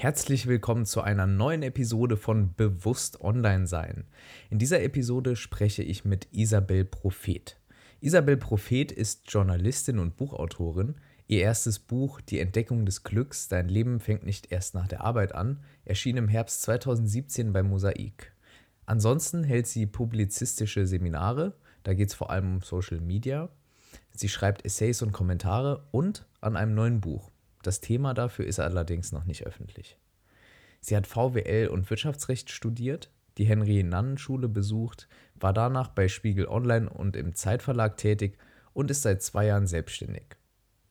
Herzlich willkommen zu einer neuen Episode von Bewusst Online Sein. In dieser Episode spreche ich mit Isabel Prophet. Isabel Prophet ist Journalistin und Buchautorin. Ihr erstes Buch Die Entdeckung des Glücks, Dein Leben fängt nicht erst nach der Arbeit an, erschien im Herbst 2017 bei Mosaik. Ansonsten hält sie publizistische Seminare, da geht es vor allem um Social Media. Sie schreibt Essays und Kommentare und an einem neuen Buch. Das Thema dafür ist allerdings noch nicht öffentlich. Sie hat VWL und Wirtschaftsrecht studiert, die Henry-Nannen-Schule besucht, war danach bei Spiegel Online und im Zeitverlag tätig und ist seit zwei Jahren selbstständig.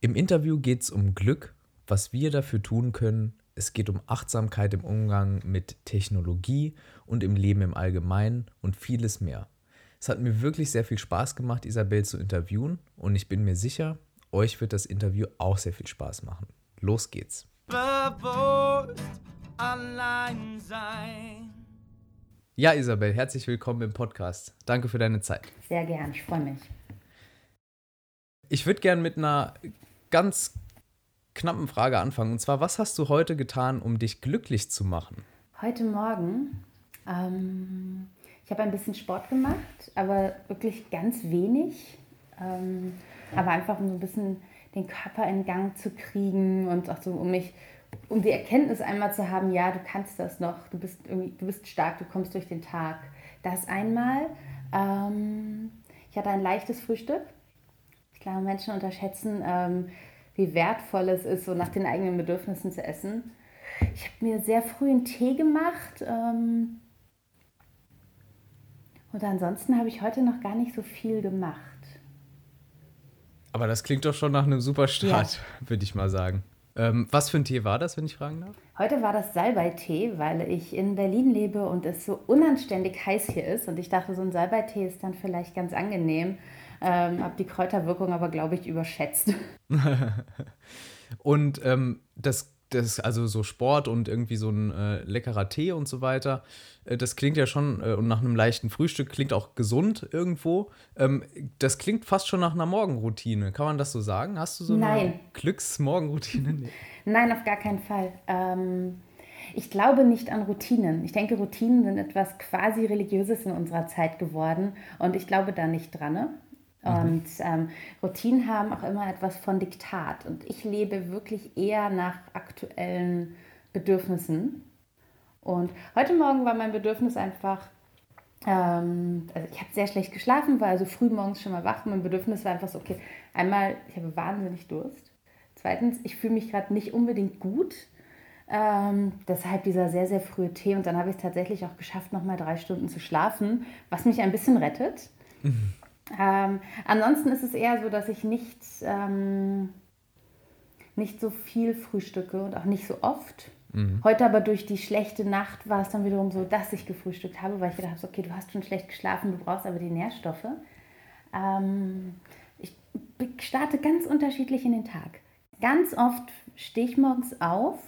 Im Interview geht es um Glück, was wir dafür tun können. Es geht um Achtsamkeit im Umgang mit Technologie und im Leben im Allgemeinen und vieles mehr. Es hat mir wirklich sehr viel Spaß gemacht, Isabel zu interviewen und ich bin mir sicher, euch wird das Interview auch sehr viel Spaß machen. Los geht's. Bewusst allein sein. Ja, Isabel, herzlich willkommen im Podcast. Danke für deine Zeit. Sehr gern, ich freue mich. Ich würde gern mit einer ganz knappen Frage anfangen. Und zwar, was hast du heute getan, um dich glücklich zu machen? Heute Morgen, ähm, ich habe ein bisschen Sport gemacht, aber wirklich ganz wenig. Ähm, aber einfach um so ein bisschen den Körper in Gang zu kriegen und auch so um mich, um die Erkenntnis einmal zu haben, ja, du kannst das noch, du bist irgendwie, du bist stark, du kommst durch den Tag. Das einmal. Ähm, ich hatte ein leichtes Frühstück. Ich glaube, Menschen unterschätzen, ähm, wie wertvoll es ist, so nach den eigenen Bedürfnissen zu essen. Ich habe mir sehr früh einen Tee gemacht. Ähm, und ansonsten habe ich heute noch gar nicht so viel gemacht. Aber das klingt doch schon nach einem super Start, ja. würde ich mal sagen. Ähm, was für ein Tee war das, wenn ich fragen darf? Heute war das Salbeitee, weil ich in Berlin lebe und es so unanständig heiß hier ist. Und ich dachte, so ein Salbeitee ist dann vielleicht ganz angenehm. Ähm, habe die Kräuterwirkung aber, glaube ich, überschätzt. und ähm, das das, also so Sport und irgendwie so ein äh, leckerer Tee und so weiter, äh, das klingt ja schon, äh, und nach einem leichten Frühstück klingt auch gesund irgendwo. Ähm, das klingt fast schon nach einer Morgenroutine. Kann man das so sagen? Hast du so Nein. eine Glücksmorgenroutine? Nee. Nein, auf gar keinen Fall. Ähm, ich glaube nicht an Routinen. Ich denke, Routinen sind etwas quasi Religiöses in unserer Zeit geworden und ich glaube da nicht dran. Ne? Mhm. Und ähm, Routinen haben auch immer etwas von Diktat. Und ich lebe wirklich eher nach aktuellen Bedürfnissen. Und heute Morgen war mein Bedürfnis einfach, ähm, also ich habe sehr schlecht geschlafen, war also früh morgens schon mal wach. Mein Bedürfnis war einfach so, okay, einmal, ich habe wahnsinnig Durst. Zweitens, ich fühle mich gerade nicht unbedingt gut. Ähm, deshalb dieser sehr, sehr frühe Tee. Und dann habe ich es tatsächlich auch geschafft, nochmal drei Stunden zu schlafen, was mich ein bisschen rettet. Mhm. Ähm, ansonsten ist es eher so, dass ich nicht, ähm, nicht so viel frühstücke und auch nicht so oft. Mhm. Heute aber durch die schlechte Nacht war es dann wiederum so, dass ich gefrühstückt habe, weil ich gedacht habe, okay, du hast schon schlecht geschlafen, du brauchst aber die Nährstoffe. Ähm, ich starte ganz unterschiedlich in den Tag. Ganz oft stehe ich morgens auf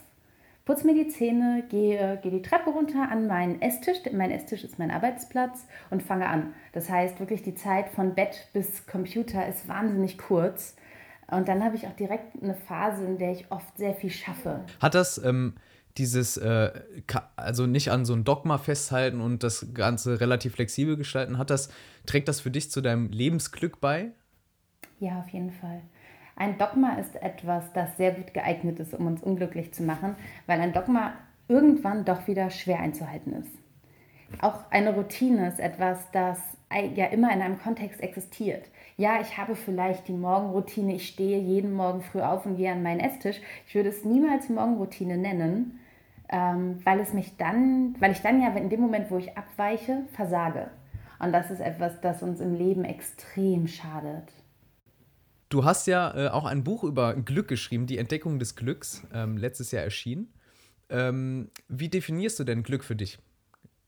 putze mir die Zähne, gehe, gehe die Treppe runter an meinen Esstisch. Mein Esstisch ist mein Arbeitsplatz und fange an. Das heißt, wirklich die Zeit von Bett bis Computer ist wahnsinnig kurz. Und dann habe ich auch direkt eine Phase, in der ich oft sehr viel schaffe. Hat das ähm, dieses, äh, also nicht an so ein Dogma festhalten und das Ganze relativ flexibel gestalten, hat das, trägt das für dich zu deinem Lebensglück bei? Ja, auf jeden Fall. Ein Dogma ist etwas, das sehr gut geeignet ist, um uns unglücklich zu machen, weil ein Dogma irgendwann doch wieder schwer einzuhalten ist. Auch eine Routine ist etwas, das ja immer in einem Kontext existiert. Ja, ich habe vielleicht die Morgenroutine, ich stehe jeden Morgen früh auf und gehe an meinen Esstisch. Ich würde es niemals Morgenroutine nennen, ähm, weil es mich dann, weil ich dann ja in dem Moment, wo ich abweiche, versage. Und das ist etwas, das uns im Leben extrem schadet. Du hast ja äh, auch ein Buch über Glück geschrieben, die Entdeckung des Glücks, ähm, letztes Jahr erschienen. Ähm, wie definierst du denn Glück für dich?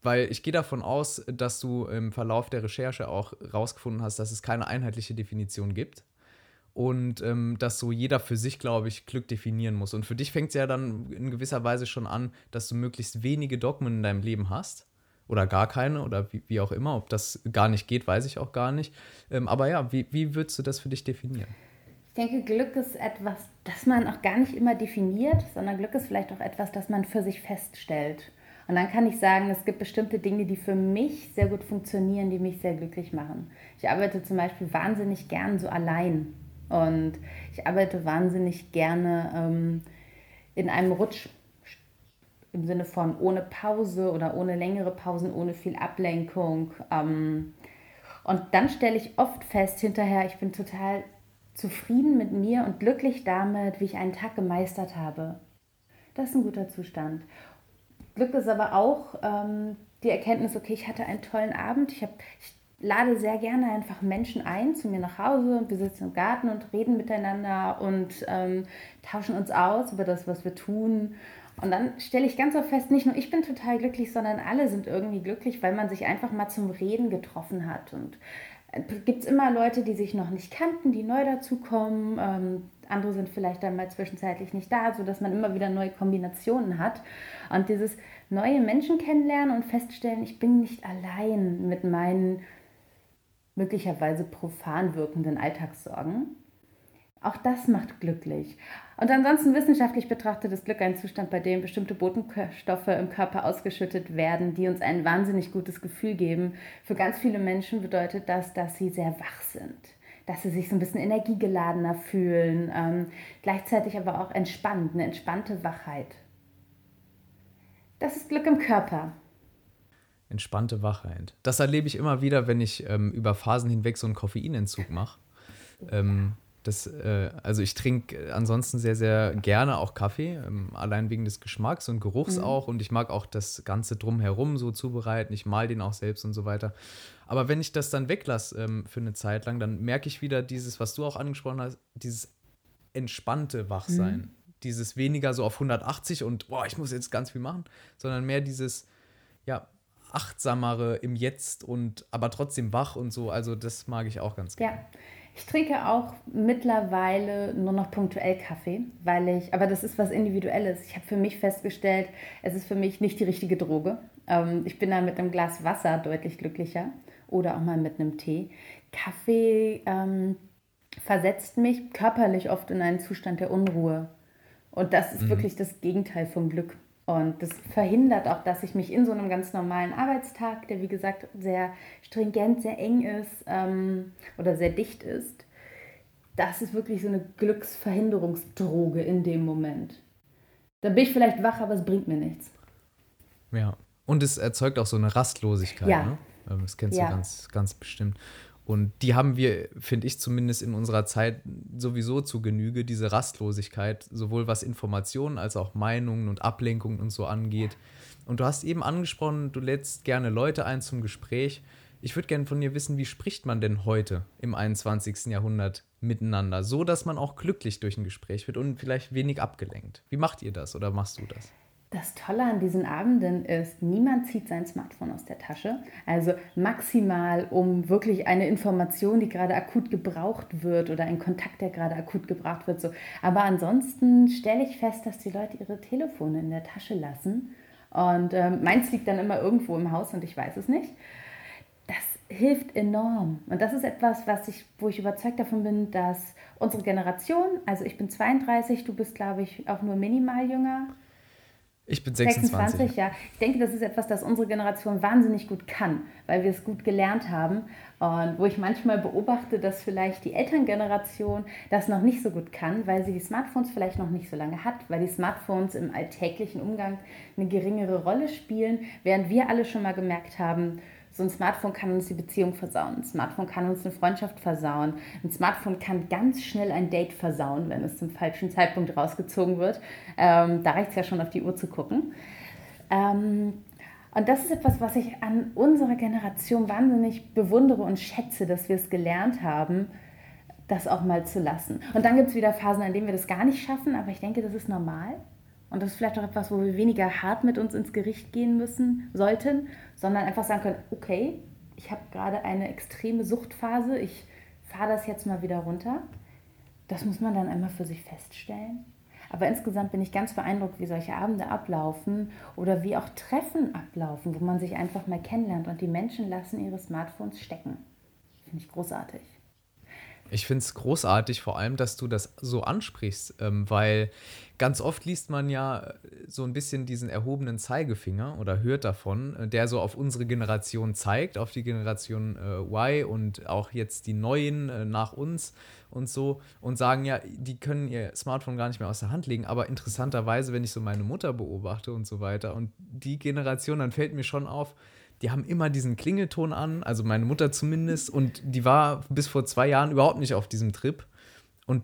Weil ich gehe davon aus, dass du im Verlauf der Recherche auch rausgefunden hast, dass es keine einheitliche Definition gibt. Und ähm, dass so jeder für sich, glaube ich, Glück definieren muss. Und für dich fängt es ja dann in gewisser Weise schon an, dass du möglichst wenige Dogmen in deinem Leben hast oder gar keine oder wie, wie, auch immer. Ob das gar nicht geht, weiß ich auch gar nicht. Ähm, aber ja, wie, wie würdest du das für dich definieren? Ich denke, Glück ist etwas, das man auch gar nicht immer definiert, sondern Glück ist vielleicht auch etwas, das man für sich feststellt. Und dann kann ich sagen, es gibt bestimmte Dinge, die für mich sehr gut funktionieren, die mich sehr glücklich machen. Ich arbeite zum Beispiel wahnsinnig gern so allein. Und ich arbeite wahnsinnig gerne ähm, in einem Rutsch im Sinne von ohne Pause oder ohne längere Pausen, ohne viel Ablenkung. Ähm, und dann stelle ich oft fest hinterher, ich bin total zufrieden mit mir und glücklich damit, wie ich einen Tag gemeistert habe. Das ist ein guter Zustand. Glück ist aber auch ähm, die Erkenntnis, okay, ich hatte einen tollen Abend. Ich, hab, ich lade sehr gerne einfach Menschen ein zu mir nach Hause und wir sitzen im Garten und reden miteinander und ähm, tauschen uns aus über das, was wir tun. Und dann stelle ich ganz oft fest, nicht nur ich bin total glücklich, sondern alle sind irgendwie glücklich, weil man sich einfach mal zum Reden getroffen hat. Und gibt es immer Leute, die sich noch nicht kannten, die neu dazukommen. Ähm, andere sind vielleicht dann mal zwischenzeitlich nicht da, sodass man immer wieder neue Kombinationen hat. Und dieses neue Menschen kennenlernen und feststellen, ich bin nicht allein mit meinen möglicherweise profan wirkenden Alltagssorgen. Auch das macht glücklich. Und ansonsten wissenschaftlich betrachtet ist Glück ein Zustand, bei dem bestimmte Botenstoffe im Körper ausgeschüttet werden, die uns ein wahnsinnig gutes Gefühl geben. Für ganz viele Menschen bedeutet das, dass sie sehr wach sind, dass sie sich so ein bisschen energiegeladener fühlen, ähm, gleichzeitig aber auch entspannt, eine entspannte Wachheit. Das ist Glück im Körper. Entspannte Wachheit. Das erlebe ich immer wieder, wenn ich ähm, über Phasen hinweg so einen Koffeinentzug mache. Ähm, das, äh, also ich trinke ansonsten sehr, sehr gerne auch Kaffee, ähm, allein wegen des Geschmacks und Geruchs mhm. auch. Und ich mag auch das Ganze drumherum so zubereiten. Ich mal den auch selbst und so weiter. Aber wenn ich das dann weglasse ähm, für eine Zeit lang, dann merke ich wieder dieses, was du auch angesprochen hast, dieses entspannte Wachsein. Mhm. Dieses weniger so auf 180 und boah, ich muss jetzt ganz viel machen, sondern mehr dieses, ja, achtsamere im Jetzt und aber trotzdem wach und so. Also das mag ich auch ganz gerne. Ja. Ich trinke auch mittlerweile nur noch punktuell Kaffee, weil ich, aber das ist was Individuelles. Ich habe für mich festgestellt, es ist für mich nicht die richtige Droge. Ähm, ich bin da mit einem Glas Wasser deutlich glücklicher oder auch mal mit einem Tee. Kaffee ähm, versetzt mich körperlich oft in einen Zustand der Unruhe. Und das ist mhm. wirklich das Gegenteil vom Glück. Und das verhindert auch, dass ich mich in so einem ganz normalen Arbeitstag, der wie gesagt sehr stringent, sehr eng ist ähm, oder sehr dicht ist, das ist wirklich so eine Glücksverhinderungsdroge in dem Moment. Da bin ich vielleicht wach, aber es bringt mir nichts. Ja, und es erzeugt auch so eine Rastlosigkeit. Ja. Ne? Ähm, das kennst ja. du ganz, ganz bestimmt. Und die haben wir, finde ich zumindest in unserer Zeit sowieso zu Genüge, diese Rastlosigkeit, sowohl was Informationen als auch Meinungen und Ablenkungen und so angeht. Und du hast eben angesprochen, du lädst gerne Leute ein zum Gespräch. Ich würde gerne von dir wissen, wie spricht man denn heute im 21. Jahrhundert miteinander, so dass man auch glücklich durch ein Gespräch wird und vielleicht wenig abgelenkt. Wie macht ihr das oder machst du das? Das Tolle an diesen Abenden ist, niemand zieht sein Smartphone aus der Tasche. Also maximal, um wirklich eine Information, die gerade akut gebraucht wird oder ein Kontakt, der gerade akut gebraucht wird. So. Aber ansonsten stelle ich fest, dass die Leute ihre Telefone in der Tasche lassen. Und äh, meins liegt dann immer irgendwo im Haus und ich weiß es nicht. Das hilft enorm. Und das ist etwas, was ich, wo ich überzeugt davon bin, dass unsere Generation, also ich bin 32, du bist, glaube ich, auch nur minimal jünger. Ich bin 26. 26, ja. Ich denke, das ist etwas, das unsere Generation wahnsinnig gut kann, weil wir es gut gelernt haben. Und wo ich manchmal beobachte, dass vielleicht die Elterngeneration das noch nicht so gut kann, weil sie die Smartphones vielleicht noch nicht so lange hat, weil die Smartphones im alltäglichen Umgang eine geringere Rolle spielen, während wir alle schon mal gemerkt haben, so ein Smartphone kann uns die Beziehung versauen. Ein Smartphone kann uns eine Freundschaft versauen. Ein Smartphone kann ganz schnell ein Date versauen, wenn es zum falschen Zeitpunkt rausgezogen wird. Ähm, da reicht es ja schon auf die Uhr zu gucken. Ähm, und das ist etwas, was ich an unserer Generation wahnsinnig bewundere und schätze, dass wir es gelernt haben, das auch mal zu lassen. Und dann gibt es wieder Phasen, in denen wir das gar nicht schaffen, aber ich denke, das ist normal. Und das ist vielleicht auch etwas, wo wir weniger hart mit uns ins Gericht gehen müssen, sollten, sondern einfach sagen können, okay, ich habe gerade eine extreme Suchtphase, ich fahre das jetzt mal wieder runter. Das muss man dann einmal für sich feststellen. Aber insgesamt bin ich ganz beeindruckt, wie solche Abende ablaufen oder wie auch Treffen ablaufen, wo man sich einfach mal kennenlernt und die Menschen lassen ihre Smartphones stecken. Finde ich großartig. Ich finde es großartig, vor allem, dass du das so ansprichst, ähm, weil ganz oft liest man ja äh, so ein bisschen diesen erhobenen Zeigefinger oder hört davon, äh, der so auf unsere Generation zeigt, auf die Generation äh, Y und auch jetzt die Neuen äh, nach uns und so und sagen ja, die können ihr Smartphone gar nicht mehr aus der Hand legen. Aber interessanterweise, wenn ich so meine Mutter beobachte und so weiter und die Generation, dann fällt mir schon auf, die haben immer diesen Klingelton an, also meine Mutter zumindest, und die war bis vor zwei Jahren überhaupt nicht auf diesem Trip. Und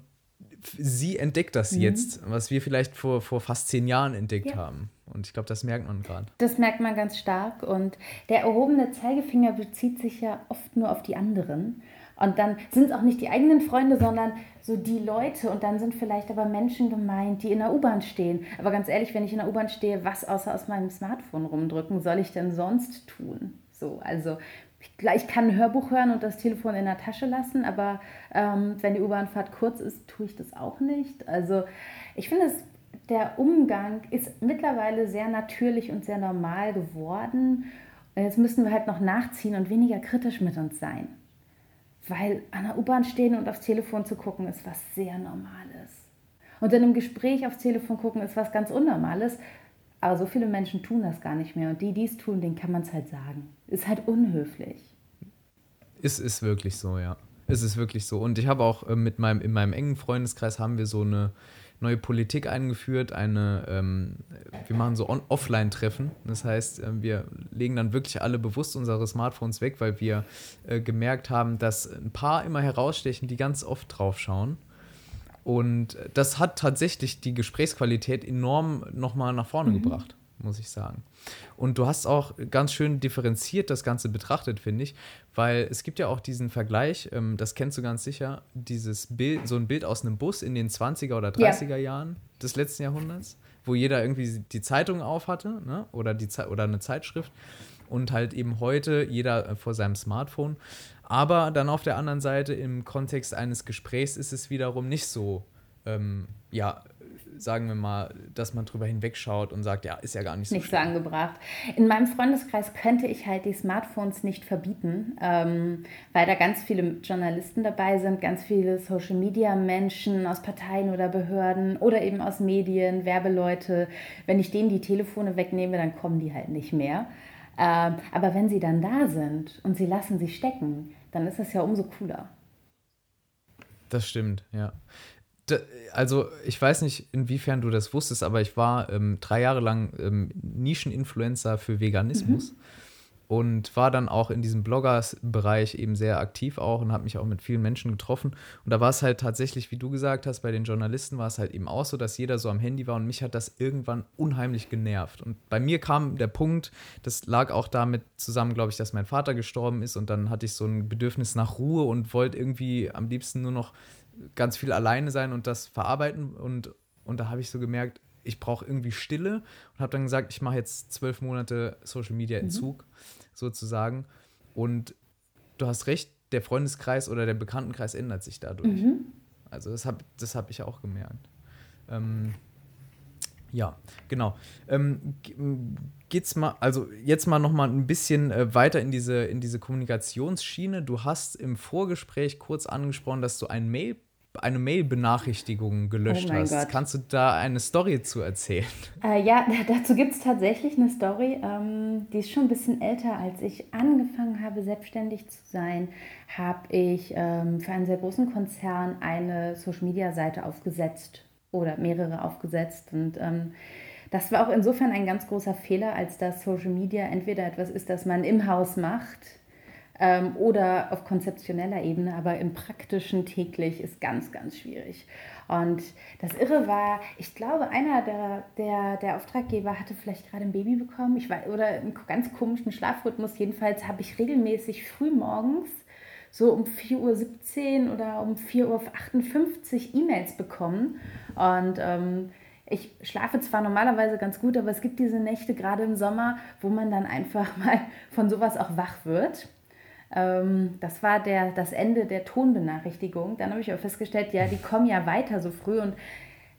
sie entdeckt das mhm. jetzt, was wir vielleicht vor, vor fast zehn Jahren entdeckt ja. haben. Und ich glaube, das merkt man gerade. Das merkt man ganz stark. Und der erhobene Zeigefinger bezieht sich ja oft nur auf die anderen. Und dann sind es auch nicht die eigenen Freunde, sondern so die Leute. Und dann sind vielleicht aber Menschen gemeint, die in der U-Bahn stehen. Aber ganz ehrlich, wenn ich in der U-Bahn stehe, was außer aus meinem Smartphone rumdrücken soll ich denn sonst tun? So, also ich, kann ein Hörbuch hören und das Telefon in der Tasche lassen, aber ähm, wenn die U-Bahnfahrt kurz ist, tue ich das auch nicht. Also ich finde es der Umgang ist mittlerweile sehr natürlich und sehr normal geworden. Jetzt müssen wir halt noch nachziehen und weniger kritisch mit uns sein. Weil an der U-Bahn stehen und aufs Telefon zu gucken, ist was sehr Normales. Und in einem Gespräch aufs Telefon gucken, ist was ganz Unnormales. Aber so viele Menschen tun das gar nicht mehr. Und die, die es tun, denen kann man es halt sagen. Ist halt unhöflich. Es ist wirklich so, ja. Es ist wirklich so. Und ich habe auch äh, mit meinem, in meinem engen Freundeskreis haben wir so eine neue Politik eingeführt, eine, ähm, wir machen so Offline-Treffen. Das heißt, äh, wir legen dann wirklich alle bewusst unsere Smartphones weg, weil wir äh, gemerkt haben, dass ein paar immer herausstechen, die ganz oft drauf schauen. Und das hat tatsächlich die Gesprächsqualität enorm nochmal nach vorne mhm. gebracht, muss ich sagen. Und du hast auch ganz schön differenziert das Ganze betrachtet, finde ich, weil es gibt ja auch diesen Vergleich, ähm, das kennst du ganz sicher, dieses Bild, so ein Bild aus einem Bus in den 20er oder 30er ja. Jahren des letzten Jahrhunderts, wo jeder irgendwie die Zeitung auf hatte ne? oder, die oder eine Zeitschrift und halt eben heute jeder äh, vor seinem Smartphone. Aber dann auf der anderen Seite im Kontext eines Gesprächs ist es wiederum nicht so, ähm, ja, sagen wir mal, dass man drüber hinwegschaut und sagt, ja, ist ja gar nicht so. Nicht so angebracht. In meinem Freundeskreis könnte ich halt die Smartphones nicht verbieten, ähm, weil da ganz viele Journalisten dabei sind, ganz viele Social-Media-Menschen aus Parteien oder Behörden oder eben aus Medien, Werbeleute. Wenn ich denen die Telefone wegnehme, dann kommen die halt nicht mehr. Ähm, aber wenn sie dann da sind und sie lassen sie stecken, dann ist das ja umso cooler. Das stimmt, ja also ich weiß nicht, inwiefern du das wusstest, aber ich war ähm, drei Jahre lang ähm, Nischeninfluencer für Veganismus. Mhm und war dann auch in diesem Bloggers-Bereich eben sehr aktiv auch und habe mich auch mit vielen Menschen getroffen. Und da war es halt tatsächlich, wie du gesagt hast, bei den Journalisten war es halt eben auch so, dass jeder so am Handy war und mich hat das irgendwann unheimlich genervt. Und bei mir kam der Punkt, das lag auch damit zusammen, glaube ich, dass mein Vater gestorben ist und dann hatte ich so ein Bedürfnis nach Ruhe und wollte irgendwie am liebsten nur noch ganz viel alleine sein und das verarbeiten. Und, und da habe ich so gemerkt, ich brauche irgendwie Stille und habe dann gesagt, ich mache jetzt zwölf Monate Social Media Entzug mhm. sozusagen. Und du hast recht, der Freundeskreis oder der Bekanntenkreis ändert sich dadurch. Mhm. Also das habe das hab ich auch gemerkt. Ähm, ja, genau. Ähm, geht's mal, also jetzt mal noch mal ein bisschen äh, weiter in diese, in diese Kommunikationsschiene. Du hast im Vorgespräch kurz angesprochen, dass du ein Mail eine Mail-Benachrichtigung gelöscht oh hast. Gott. Kannst du da eine Story zu erzählen? Äh, ja, dazu gibt es tatsächlich eine Story. Ähm, die ist schon ein bisschen älter. Als ich angefangen habe, selbstständig zu sein, habe ich ähm, für einen sehr großen Konzern eine Social-Media-Seite aufgesetzt oder mehrere aufgesetzt. Und ähm, das war auch insofern ein ganz großer Fehler, als dass Social Media entweder etwas ist, das man im Haus macht ähm, oder auf konzeptioneller Ebene, aber im praktischen täglich ist ganz, ganz schwierig. Und das Irre war, ich glaube, einer der, der, der Auftraggeber hatte vielleicht gerade ein Baby bekommen ich war, oder einen ganz komischen Schlafrhythmus. Jedenfalls habe ich regelmäßig früh morgens so um 4.17 Uhr oder um 4.58 Uhr E-Mails bekommen. Und ähm, ich schlafe zwar normalerweise ganz gut, aber es gibt diese Nächte gerade im Sommer, wo man dann einfach mal von sowas auch wach wird. Ähm, das war der, das Ende der Tonbenachrichtigung. Dann habe ich auch festgestellt, ja, die kommen ja weiter so früh. Und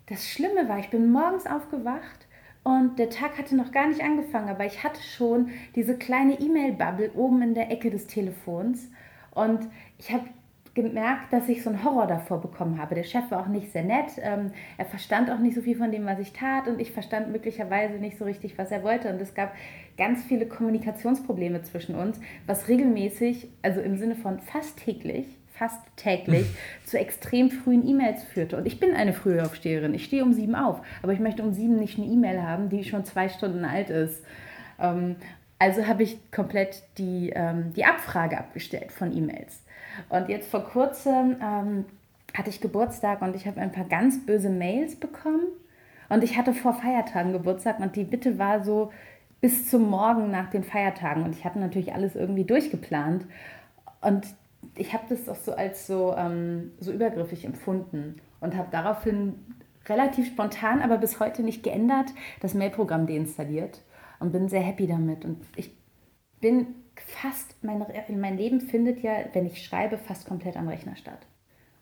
das Schlimme war, ich bin morgens aufgewacht und der Tag hatte noch gar nicht angefangen, aber ich hatte schon diese kleine E-Mail-Bubble oben in der Ecke des Telefons. Und ich habe gemerkt, dass ich so einen Horror davor bekommen habe. Der Chef war auch nicht sehr nett. Ähm, er verstand auch nicht so viel von dem, was ich tat. Und ich verstand möglicherweise nicht so richtig, was er wollte. Und es gab ganz viele Kommunikationsprobleme zwischen uns, was regelmäßig, also im Sinne von fast täglich, fast täglich zu extrem frühen E-Mails führte. Und ich bin eine frühe Aufsteherin. Ich stehe um sieben auf. Aber ich möchte um sieben nicht eine E-Mail haben, die schon zwei Stunden alt ist. Ähm, also habe ich komplett die, ähm, die Abfrage abgestellt von E-Mails. Und jetzt vor kurzem ähm, hatte ich Geburtstag und ich habe ein paar ganz böse Mails bekommen. Und ich hatte vor Feiertagen Geburtstag und die Bitte war so bis zum Morgen nach den Feiertagen. Und ich hatte natürlich alles irgendwie durchgeplant. Und ich habe das auch so als so, ähm, so übergriffig empfunden und habe daraufhin relativ spontan, aber bis heute nicht geändert, das Mailprogramm deinstalliert und bin sehr happy damit. Und ich bin fast, mein, mein Leben findet ja, wenn ich schreibe, fast komplett am Rechner statt.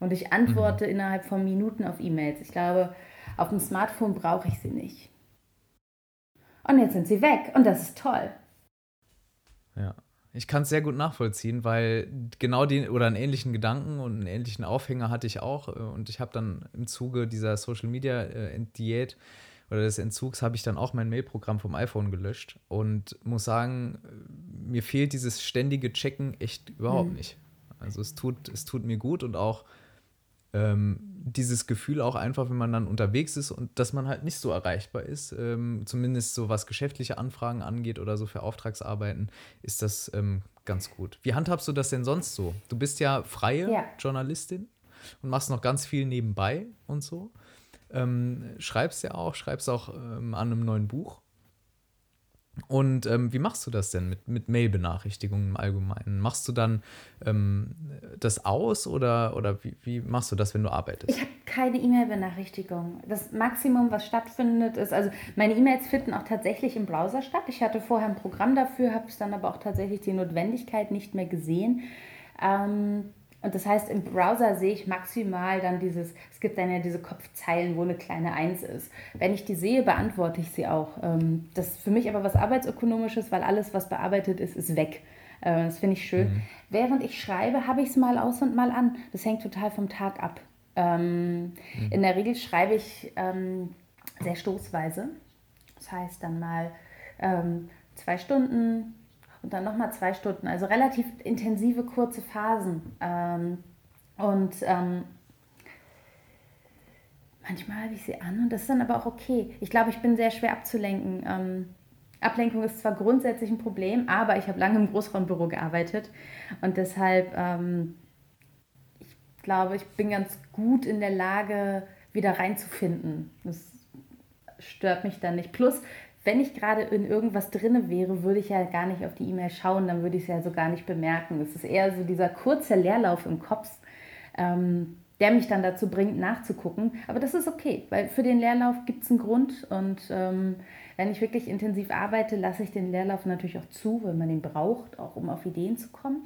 Und ich antworte mhm. innerhalb von Minuten auf E-Mails. Ich glaube, auf dem Smartphone brauche ich sie nicht. Und jetzt sind sie weg und das ist toll. Ja, ich kann es sehr gut nachvollziehen, weil genau den oder einen ähnlichen Gedanken und einen ähnlichen Aufhänger hatte ich auch. Und ich habe dann im Zuge dieser Social Media äh, Diät oder des Entzugs habe ich dann auch mein Mailprogramm vom iPhone gelöscht und muss sagen, mir fehlt dieses ständige Checken echt überhaupt mhm. nicht. Also es tut, es tut mir gut und auch ähm, dieses Gefühl auch einfach, wenn man dann unterwegs ist und dass man halt nicht so erreichbar ist, ähm, zumindest so was geschäftliche Anfragen angeht oder so für Auftragsarbeiten, ist das ähm, ganz gut. Wie handhabst du das denn sonst so? Du bist ja freie ja. Journalistin und machst noch ganz viel nebenbei und so. Ähm, schreibst ja auch, schreibst auch ähm, an einem neuen Buch. Und ähm, wie machst du das denn mit, mit Mail-Benachrichtigungen im Allgemeinen? Machst du dann ähm, das aus oder, oder wie, wie machst du das, wenn du arbeitest? Ich habe keine E-Mail-Benachrichtigung. Das Maximum, was stattfindet, ist, also meine E-Mails finden auch tatsächlich im Browser statt. Ich hatte vorher ein Programm dafür, habe es dann aber auch tatsächlich die Notwendigkeit nicht mehr gesehen. Ähm, und das heißt, im Browser sehe ich maximal dann dieses, es gibt dann ja diese Kopfzeilen, wo eine kleine Eins ist. Wenn ich die sehe, beantworte ich sie auch. Ähm, das ist für mich aber was Arbeitsökonomisches, weil alles, was bearbeitet ist, ist weg. Äh, das finde ich schön. Mhm. Während ich schreibe, habe ich es mal aus und mal an. Das hängt total vom Tag ab. Ähm, mhm. In der Regel schreibe ich ähm, sehr stoßweise. Das heißt dann mal zwei Stunden, und dann nochmal zwei Stunden. Also relativ intensive, kurze Phasen. Ähm, und ähm, manchmal habe ich sie an und das ist dann aber auch okay. Ich glaube, ich bin sehr schwer abzulenken. Ähm, Ablenkung ist zwar grundsätzlich ein Problem, aber ich habe lange im Großraumbüro gearbeitet und deshalb, ähm, ich glaube, ich bin ganz gut in der Lage, wieder reinzufinden. Das stört mich dann nicht. Plus, wenn ich gerade in irgendwas drinne wäre, würde ich ja gar nicht auf die E-Mail schauen, dann würde ich es ja so gar nicht bemerken. Es ist eher so dieser kurze Leerlauf im Kopf, ähm, der mich dann dazu bringt, nachzugucken. Aber das ist okay, weil für den Leerlauf gibt es einen Grund und ähm, wenn ich wirklich intensiv arbeite, lasse ich den Leerlauf natürlich auch zu, weil man den braucht, auch um auf Ideen zu kommen.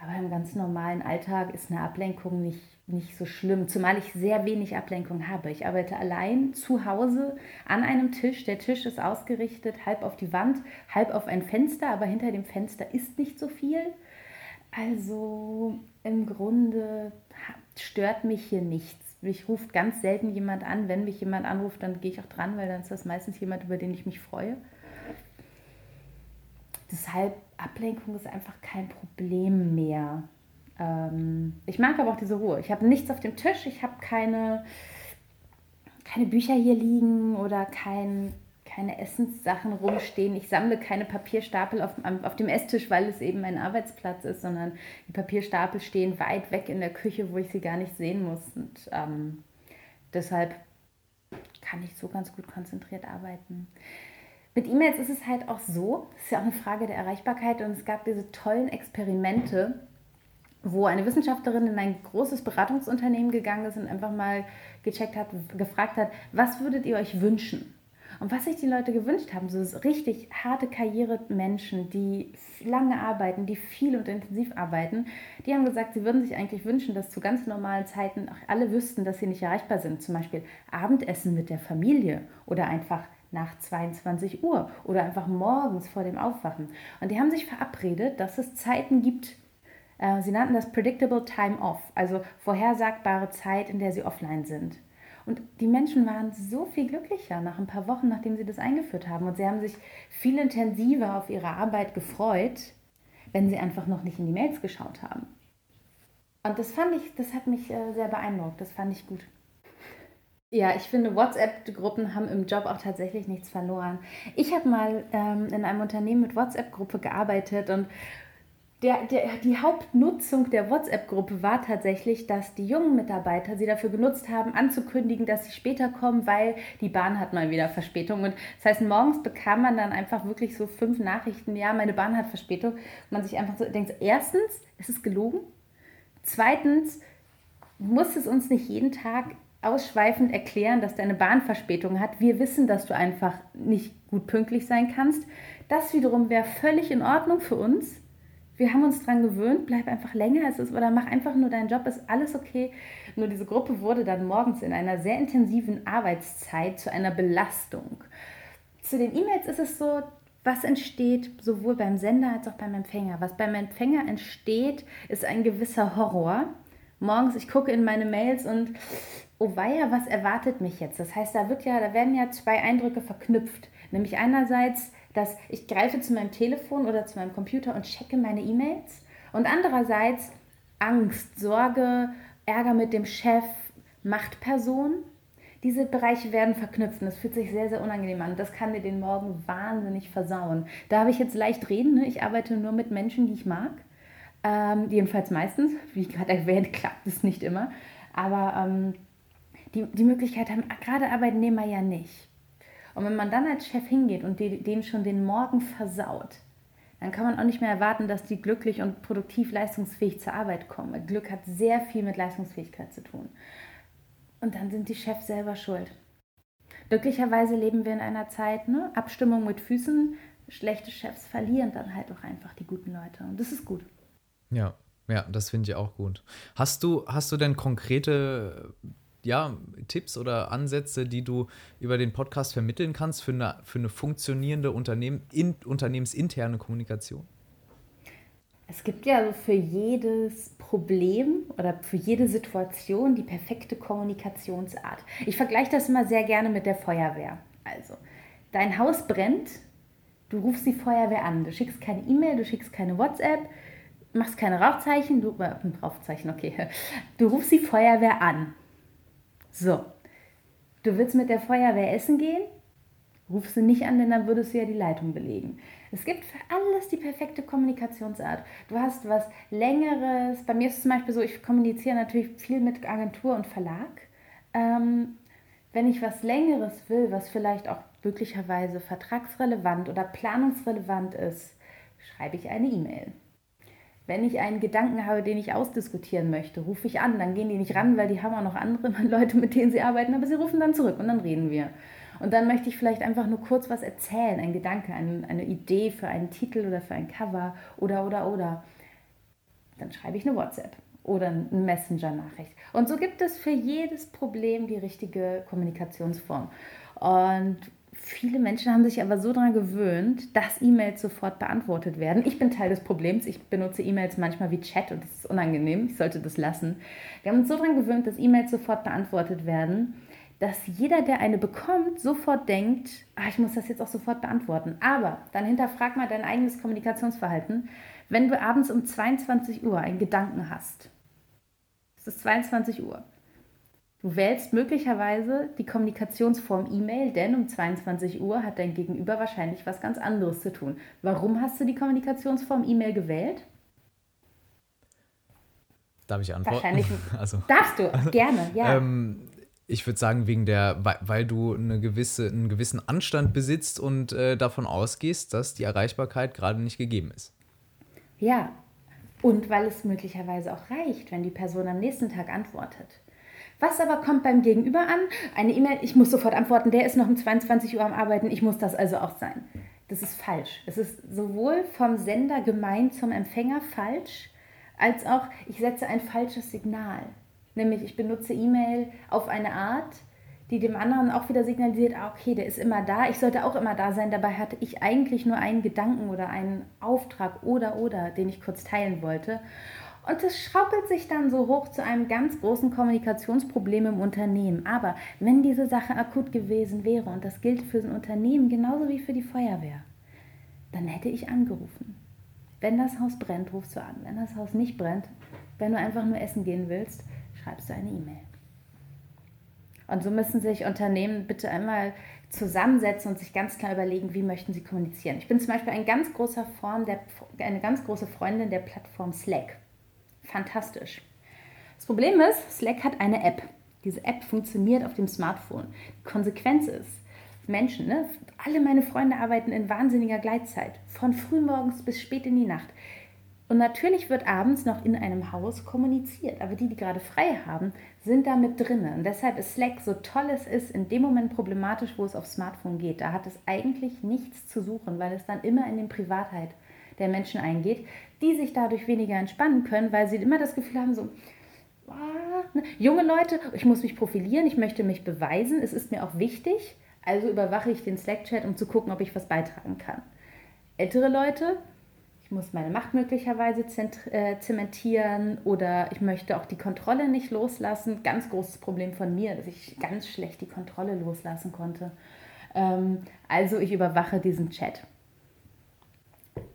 Aber im ganz normalen Alltag ist eine Ablenkung nicht nicht so schlimm, zumal ich sehr wenig Ablenkung habe. Ich arbeite allein zu Hause an einem Tisch. Der Tisch ist ausgerichtet halb auf die Wand, halb auf ein Fenster, aber hinter dem Fenster ist nicht so viel. Also im Grunde stört mich hier nichts. Mich ruft ganz selten jemand an. Wenn mich jemand anruft, dann gehe ich auch dran, weil dann ist das meistens jemand, über den ich mich freue. Deshalb Ablenkung ist einfach kein Problem mehr. Ähm, ich mag aber auch diese Ruhe. Ich habe nichts auf dem Tisch, ich habe keine, keine Bücher hier liegen oder kein, keine Essenssachen rumstehen. Ich sammle keine Papierstapel auf, auf dem Esstisch, weil es eben mein Arbeitsplatz ist, sondern die Papierstapel stehen weit weg in der Küche, wo ich sie gar nicht sehen muss. Und ähm, deshalb kann ich so ganz gut konzentriert arbeiten. Mit E-Mails ist es halt auch so, es ist ja auch eine Frage der Erreichbarkeit und es gab diese tollen Experimente, wo eine Wissenschaftlerin in ein großes Beratungsunternehmen gegangen ist und einfach mal gecheckt hat, gefragt hat, was würdet ihr euch wünschen? Und was sich die Leute gewünscht haben, so richtig harte Karriere-Menschen, die lange arbeiten, die viel und intensiv arbeiten, die haben gesagt, sie würden sich eigentlich wünschen, dass zu ganz normalen Zeiten auch alle wüssten, dass sie nicht erreichbar sind. Zum Beispiel Abendessen mit der Familie oder einfach nach 22 Uhr oder einfach morgens vor dem Aufwachen. Und die haben sich verabredet, dass es Zeiten gibt, Äh, sie nannten das Predictable Time Off, also vorhersagbare Zeit, in der sie offline sind. Und die Menschen waren so viel glücklicher nach ein paar Wochen, nachdem sie das eingeführt haben. Und sie haben sich viel intensiver auf ihre Arbeit gefreut, wenn sie einfach noch nicht in die Mails geschaut haben. Und das fand ich, das hat mich äh, sehr beeindruckt. Das fand ich gut. Ja, ich finde, WhatsApp-Gruppen haben im Job auch tatsächlich nichts verloren. Ich habe mal ähm, in einem Unternehmen mit WhatsApp-Gruppe gearbeitet und der, der, die Hauptnutzung der WhatsApp-Gruppe war tatsächlich, dass die jungen Mitarbeiter sie dafür genutzt haben, anzukündigen, dass sie später kommen, weil die Bahn hat mal wieder Verspätung. Und das heißt, morgens bekam man dann einfach wirklich so fünf Nachrichten, ja, meine Bahn hat Verspätung. Und man sich einfach so denkt, erstens, es ist gelogen. Zweitens, muss es uns nicht jeden Tag ausschweifend erklären, dass deine Bahn Verspätung hat. Wir wissen, dass du einfach nicht gut pünktlich sein kannst. Das wiederum wäre völlig in Ordnung für uns. Wir haben uns daran gewöhnt, bleib einfach länger es ist, oder mach einfach nur deinen Job, ist alles okay. Nur diese Gruppe wurde dann morgens in einer sehr intensiven Arbeitszeit zu einer Belastung. Zu den E-Mails ist es so, was entsteht sowohl beim Sender als auch beim Empfänger. Was beim Empfänger entsteht, ist ein gewisser Horror. Morgens, ich gucke in meine Mails und oh weia, was erwartet mich jetzt? Das heißt, da wird ja, da werden ja zwei Eindrücke verknüpft. Nämlich einerseits, dass ich greife zu meinem Telefon oder zu meinem Computer und checke meine E-Mails. Und andererseits Angst, Sorge, Ärger mit dem Chef, Machtperson. Diese Bereiche werden verknüpft und das fühlt sich sehr, sehr unangenehm an. Das kann dir den Morgen wahnsinnig versauen. Da habe ich jetzt leicht reden. Ne? Ich arbeite nur mit Menschen, die ich mag. Ähm, jedenfalls meistens. Wie gerade erwähnt, klappt es nicht immer. Aber ähm, die, die Möglichkeit haben gerade Arbeitnehmer ja nicht. Und wenn man dann als Chef hingeht und denen schon den Morgen versaut, dann kann man auch nicht mehr erwarten, dass die glücklich und produktiv leistungsfähig zur Arbeit kommen. Glück hat sehr viel mit Leistungsfähigkeit zu tun. Und dann sind die Chefs selber schuld. Glücklicherweise leben wir in einer Zeit, ne? Abstimmung mit Füßen, schlechte Chefs verlieren dann halt auch einfach die guten Leute. Und das ist gut. Ja, ja, das finde ich auch gut. Hast du, hast du denn konkrete ja, Tipps oder Ansätze, die du über den Podcast vermitteln kannst für eine, für eine funktionierende Unternehmen, in, unternehmensinterne Kommunikation? Es gibt ja für jedes Problem oder für jede Situation die perfekte Kommunikationsart. Ich vergleiche das immer sehr gerne mit der Feuerwehr. Also, dein Haus brennt, du rufst die Feuerwehr an, du schickst keine E-Mail, du schickst keine WhatsApp, machst keine Rauchzeichen, du, äh, Rauchzeichen, okay, du rufst die Feuerwehr an. So, du willst mit der Feuerwehr essen gehen? Rufst du nicht an, denn dann würdest du ja die Leitung belegen. Es gibt für alles die perfekte Kommunikationsart. Du hast was Längeres. Bei mir ist es zum Beispiel so, ich kommuniziere natürlich viel mit Agentur und Verlag. Ähm, wenn ich was Längeres will, was vielleicht auch möglicherweise vertragsrelevant oder planungsrelevant ist, schreibe ich eine E-Mail. Wenn ich einen Gedanken habe, den ich ausdiskutieren möchte, rufe ich an. Dann gehen die nicht ran, weil die haben auch noch andere Leute, mit denen sie arbeiten, aber sie rufen dann zurück und dann reden wir. Und dann möchte ich vielleicht einfach nur kurz was erzählen, ein Gedanke, eine, eine Idee für einen Titel oder für ein Cover oder, oder, oder. Dann schreibe ich eine WhatsApp oder eine Messenger-Nachricht. Und so gibt es für jedes Problem die richtige Kommunikationsform. Und Viele Menschen haben sich aber so daran gewöhnt, dass E-Mails sofort beantwortet werden. Ich bin Teil des Problems. Ich benutze E-Mails manchmal wie Chat und das ist unangenehm. Ich sollte das lassen. Wir haben uns so daran gewöhnt, dass E-Mails sofort beantwortet werden, dass jeder, der eine bekommt, sofort denkt, ah, ich muss das jetzt auch sofort beantworten. Aber dann hinterfrag mal dein eigenes Kommunikationsverhalten. Wenn du abends um 22 Uhr einen Gedanken hast, es ist 22 Uhr, Du wählst möglicherweise die Kommunikationsform E-Mail, denn um 22 Uhr hat dein Gegenüber wahrscheinlich was ganz anderes zu tun. Warum hast du die Kommunikationsform E-Mail gewählt? Darf ich antworten? Wahrscheinlich. Also, darfst du, gerne, ja. ähm, ich würde sagen, wegen der, weil du eine gewisse, einen gewissen Anstand besitzt und äh, davon ausgehst, dass die Erreichbarkeit gerade nicht gegeben ist. Ja, und weil es möglicherweise auch reicht, wenn die Person am nächsten Tag antwortet. Was aber kommt beim Gegenüber an? Eine E-Mail, ich muss sofort antworten, der ist noch um 22 Uhr am Arbeiten, ich muss das also auch sein. Das ist falsch. Es ist sowohl vom Sender gemeint zum Empfänger falsch, als auch ich setze ein falsches Signal. Nämlich ich benutze E-Mail auf eine Art, die dem anderen auch wieder signalisiert, ah, okay, der ist immer da, ich sollte auch immer da sein. Dabei hatte ich eigentlich nur einen Gedanken oder einen Auftrag oder oder, den ich kurz teilen wollte. Und es schaukelt sich dann so hoch zu einem ganz großen Kommunikationsproblem im Unternehmen. Aber wenn diese Sache akut gewesen wäre, und das gilt für ein Unternehmen genauso wie für die Feuerwehr, dann hätte ich angerufen. Wenn das Haus brennt, rufst du an. Wenn das Haus nicht brennt, wenn du einfach nur essen gehen willst, schreibst du eine E-Mail. Und so müssen sich Unternehmen bitte einmal zusammensetzen und sich ganz klar überlegen, wie möchten sie kommunizieren. Ich bin zum Beispiel ein ganz großer Form der, eine ganz große Freundin der Plattform Slack. Fantastisch. Das Problem ist, Slack hat eine App. Diese App funktioniert auf dem Smartphone. Die Konsequenz ist, Menschen, ne, alle meine Freunde arbeiten in wahnsinniger Gleitzeit, von frühmorgens bis spät in die Nacht. Und natürlich wird abends noch in einem Haus kommuniziert, aber die, die gerade frei haben, sind da mit drinnen. Und deshalb ist Slack, so toll es ist, in dem Moment problematisch, wo es aufs Smartphone geht. Da hat es eigentlich nichts zu suchen, weil es dann immer in die Privatheit der Menschen eingeht, die sich dadurch weniger entspannen können, weil sie immer das Gefühl haben, so, ah, ne? junge Leute, ich muss mich profilieren, ich möchte mich beweisen, es ist mir auch wichtig, also überwache ich den Slack-Chat, um zu gucken, ob ich was beitragen kann. Ältere Leute, ich muss meine Macht möglicherweise äh, zementieren oder ich möchte auch die Kontrolle nicht loslassen. Ganz großes Problem von mir, dass ich ganz schlecht die Kontrolle loslassen konnte. Ähm, also ich überwache diesen Chat.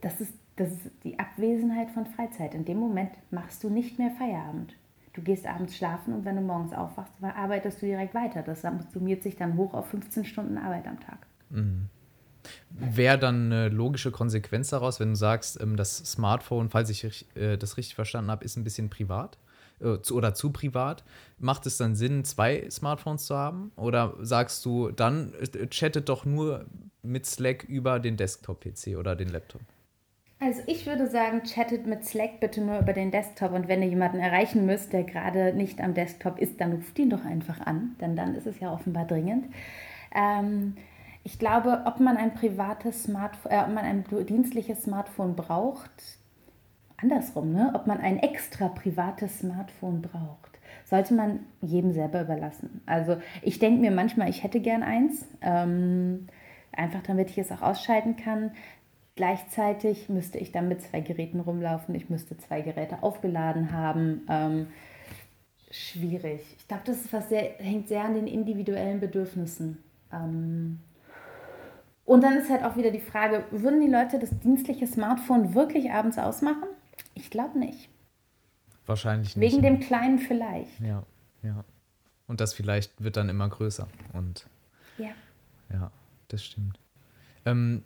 Das ist, das ist die Abwesenheit von Freizeit. In dem Moment machst du nicht mehr Feierabend. Du gehst abends schlafen und wenn du morgens aufwachst, arbeitest du direkt weiter. Das summiert sich dann hoch auf 15 Stunden Arbeit am Tag. Mhm. Wäre dann eine logische Konsequenz daraus, wenn du sagst, ähm, das Smartphone, falls ich äh, das richtig verstanden habe, ist ein bisschen privat äh, oder zu privat. Macht es dann Sinn, zwei Smartphones zu haben? Oder sagst du, dann äh, chattet doch nur mit Slack über den Desktop-PC oder den Laptop? Also ich würde sagen, chattet mit Slack bitte nur über den Desktop und wenn ihr jemanden erreichen müsst, der gerade nicht am Desktop ist, dann ruft ihn doch einfach an, denn dann ist es ja offenbar dringend. Ähm, ich glaube, ob man ein privates Smartphone, äh, ob man ein dienstliches Smartphone braucht, andersrum, ne? ob man ein extra privates Smartphone braucht, sollte man jedem selber überlassen. Also ich denke mir manchmal, ich hätte gern eins, ähm, einfach damit ich es auch ausschalten kann. Gleichzeitig müsste ich dann mit zwei Geräten rumlaufen, ich müsste zwei Geräte aufgeladen haben. Ähm, schwierig. Ich glaube, das ist was sehr, hängt sehr an den individuellen Bedürfnissen. Ähm, und dann ist halt auch wieder die Frage, würden die Leute das dienstliche Smartphone wirklich abends ausmachen? Ich glaube nicht. Wahrscheinlich nicht. Wegen dem Kleinen vielleicht. Ja, ja. Und das vielleicht wird dann immer größer. Und ja. Ja, das stimmt. Ähm,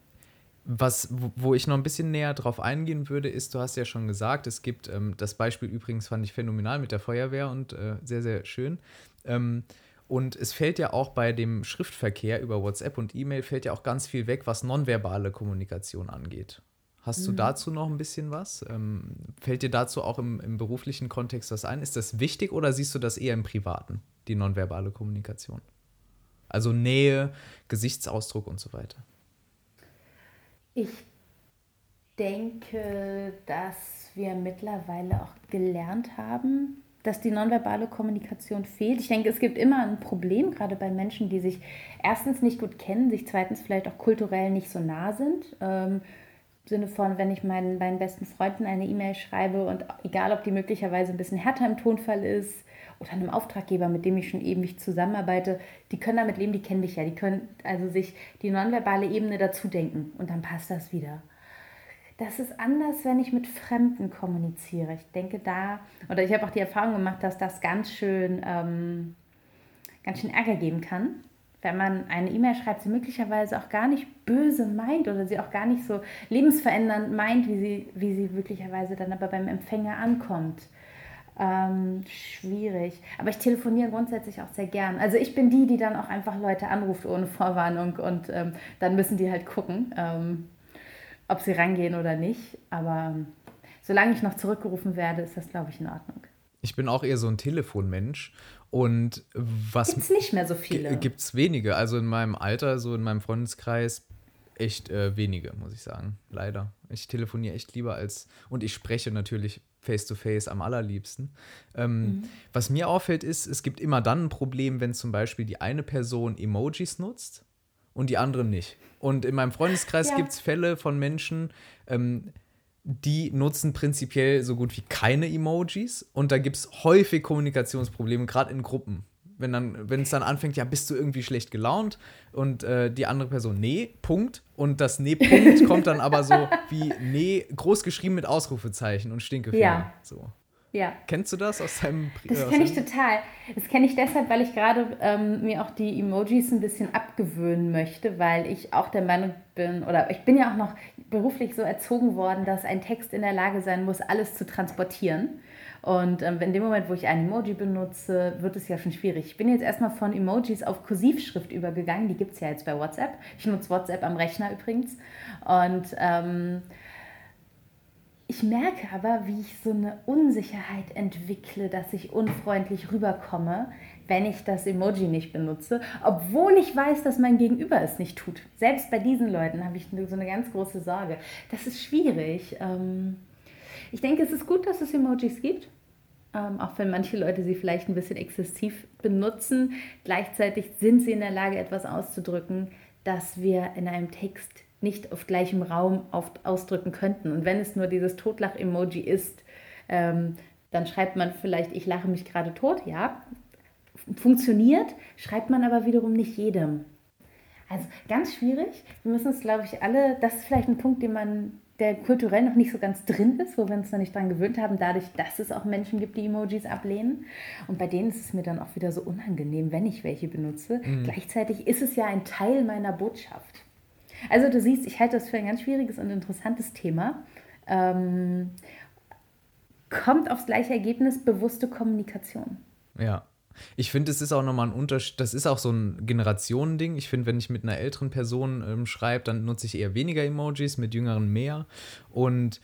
was, wo ich noch ein bisschen näher drauf eingehen würde, ist, du hast ja schon gesagt, es gibt, ähm, das Beispiel übrigens fand ich phänomenal mit der Feuerwehr und äh, sehr, sehr schön. Ähm, und es fällt ja auch bei dem Schriftverkehr über WhatsApp und E-Mail fällt ja auch ganz viel weg, was nonverbale Kommunikation angeht. Hast mhm. du dazu noch ein bisschen was? Ähm, fällt dir dazu auch im, im, beruflichen Kontext was ein? Ist das wichtig oder siehst du das eher im Privaten, die nonverbale Kommunikation? Also Nähe, Gesichtsausdruck und so weiter. Ich denke, dass wir mittlerweile auch gelernt haben, dass die nonverbale Kommunikation fehlt. Ich denke, es gibt immer ein Problem, gerade bei Menschen, die sich erstens nicht gut kennen, sich zweitens vielleicht auch kulturell nicht so nah sind. Ähm, Sinne von, wenn ich meinen, meinen besten Freunden eine E-Mail schreibe und egal, ob die möglicherweise ein bisschen härter im Tonfall ist oder einem Auftraggeber, mit dem ich schon ewig zusammenarbeite, die können damit leben, die kennen dich ja, die können also sich die nonverbale Ebene dazu denken und dann passt das wieder. Das ist anders, wenn ich mit Fremden kommuniziere. Ich denke da, oder ich habe auch die Erfahrung gemacht, dass das ganz schön, ähm, ganz schön Ärger geben kann, wenn man eine E-Mail schreibt, sie möglicherweise auch gar nicht böse meint oder sie auch gar nicht so lebensverändernd meint, wie sie, wie sie möglicherweise dann aber beim Empfänger ankommt. Ähm, schwierig. Aber ich telefoniere grundsätzlich auch sehr gern. Also ich bin die, die dann auch einfach Leute anruft ohne Vorwarnung und ähm, dann müssen die halt gucken. Ähm, ob sie rangehen oder nicht. Aber ähm, solange ich noch zurückgerufen werde, ist das, glaube ich, in Ordnung. Ich bin auch eher so ein Telefonmensch. Und was. Gibt es nicht mehr so viele? Gibt es wenige. Also in meinem Alter, so in meinem Freundeskreis, echt äh, wenige, muss ich sagen. Leider. Ich telefoniere echt lieber als. Und ich spreche natürlich face-to-face -face am allerliebsten. Ähm, mhm. Was mir auffällt, ist, es gibt immer dann ein Problem, wenn zum Beispiel die eine Person Emojis nutzt und die andere nicht. Und in meinem Freundeskreis ja. gibt es Fälle von Menschen, ähm, die nutzen prinzipiell so gut wie keine Emojis und da gibt es häufig Kommunikationsprobleme, gerade in Gruppen. Wenn dann, wenn es dann anfängt, ja, bist du irgendwie schlecht gelaunt und äh, die andere Person, nee, Punkt. Und das nee, Punkt kommt dann aber so wie nee, groß geschrieben mit Ausrufezeichen und Stinkefinger. Ja. So. Ja. Kennst du das aus deinem Das kenne ich total. Das kenne ich deshalb, weil ich gerade ähm, mir auch die Emojis ein bisschen abgewöhnen möchte, weil ich auch der Meinung bin, oder ich bin ja auch noch beruflich so erzogen worden, dass ein Text in der Lage sein muss, alles zu transportieren. Und ähm, in dem Moment, wo ich ein Emoji benutze, wird es ja schon schwierig. Ich bin jetzt erstmal von Emojis auf Kursivschrift übergegangen. Die gibt es ja jetzt bei WhatsApp. Ich nutze WhatsApp am Rechner übrigens. Und ähm, ich merke aber, wie ich so eine Unsicherheit entwickle, dass ich unfreundlich rüberkomme, wenn ich das Emoji nicht benutze, obwohl ich weiß, dass mein Gegenüber es nicht tut. Selbst bei diesen Leuten habe ich so eine ganz große Sorge. Das ist schwierig. Ähm, ich denke, es ist gut, dass es Emojis gibt, ähm, auch wenn manche Leute sie vielleicht ein bisschen exzessiv benutzen. Gleichzeitig sind sie in der Lage, etwas auszudrücken, das wir in einem Text nicht auf gleichem Raum ausdrücken könnten. Und wenn es nur dieses Totlach-Emoji ist, ähm, dann schreibt man vielleicht, ich lache mich gerade tot, ja, funktioniert, schreibt man aber wiederum nicht jedem. Also ganz schwierig. Wir müssen es, glaube ich, alle, das ist vielleicht ein Punkt, den man, der kulturell noch nicht so ganz drin ist, wo wir uns noch nicht dran gewöhnt haben, dadurch, dass es auch Menschen gibt, die Emojis ablehnen. Und bei denen ist es mir dann auch wieder so unangenehm, wenn ich welche benutze. Mhm. Gleichzeitig ist es ja ein Teil meiner Botschaft. Also du siehst, ich halte das für ein ganz schwieriges und interessantes Thema. Ähm, kommt aufs gleiche Ergebnis, bewusste Kommunikation. Ja. Ich finde, es ist auch nochmal ein Unterschied, das ist auch so ein Generationending. Ich finde, wenn ich mit einer älteren Person ähm, schreibe, dann nutze ich eher weniger Emojis, mit jüngeren mehr. Und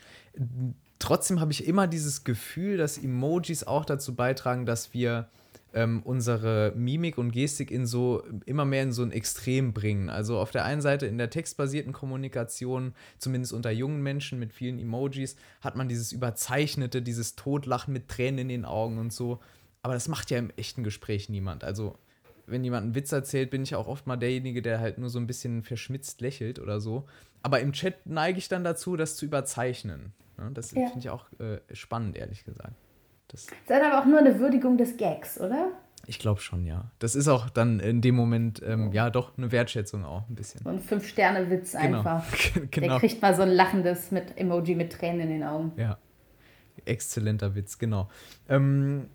trotzdem habe ich immer dieses Gefühl, dass Emojis auch dazu beitragen, dass wir ähm, unsere Mimik und Gestik in so immer mehr in so ein Extrem bringen. Also auf der einen Seite in der textbasierten Kommunikation, zumindest unter jungen Menschen mit vielen Emojis, hat man dieses Überzeichnete, dieses Totlachen mit Tränen in den Augen und so. Aber das macht ja im echten Gespräch niemand. Also wenn jemand einen Witz erzählt, bin ich auch oft mal derjenige, der halt nur so ein bisschen verschmitzt lächelt oder so. Aber im Chat neige ich dann dazu, das zu überzeichnen. Das ja. finde ich auch äh, spannend, ehrlich gesagt. Das ist aber auch nur eine Würdigung des Gags, oder? Ich glaube schon, ja. Das ist auch dann in dem Moment, ähm, oh. ja, doch eine Wertschätzung auch ein bisschen. So ein Fünf-Sterne-Witz genau. einfach. genau. Der kriegt mal so ein lachendes mit Emoji mit Tränen in den Augen. Ja. Exzellenter Witz, genau. Ähm,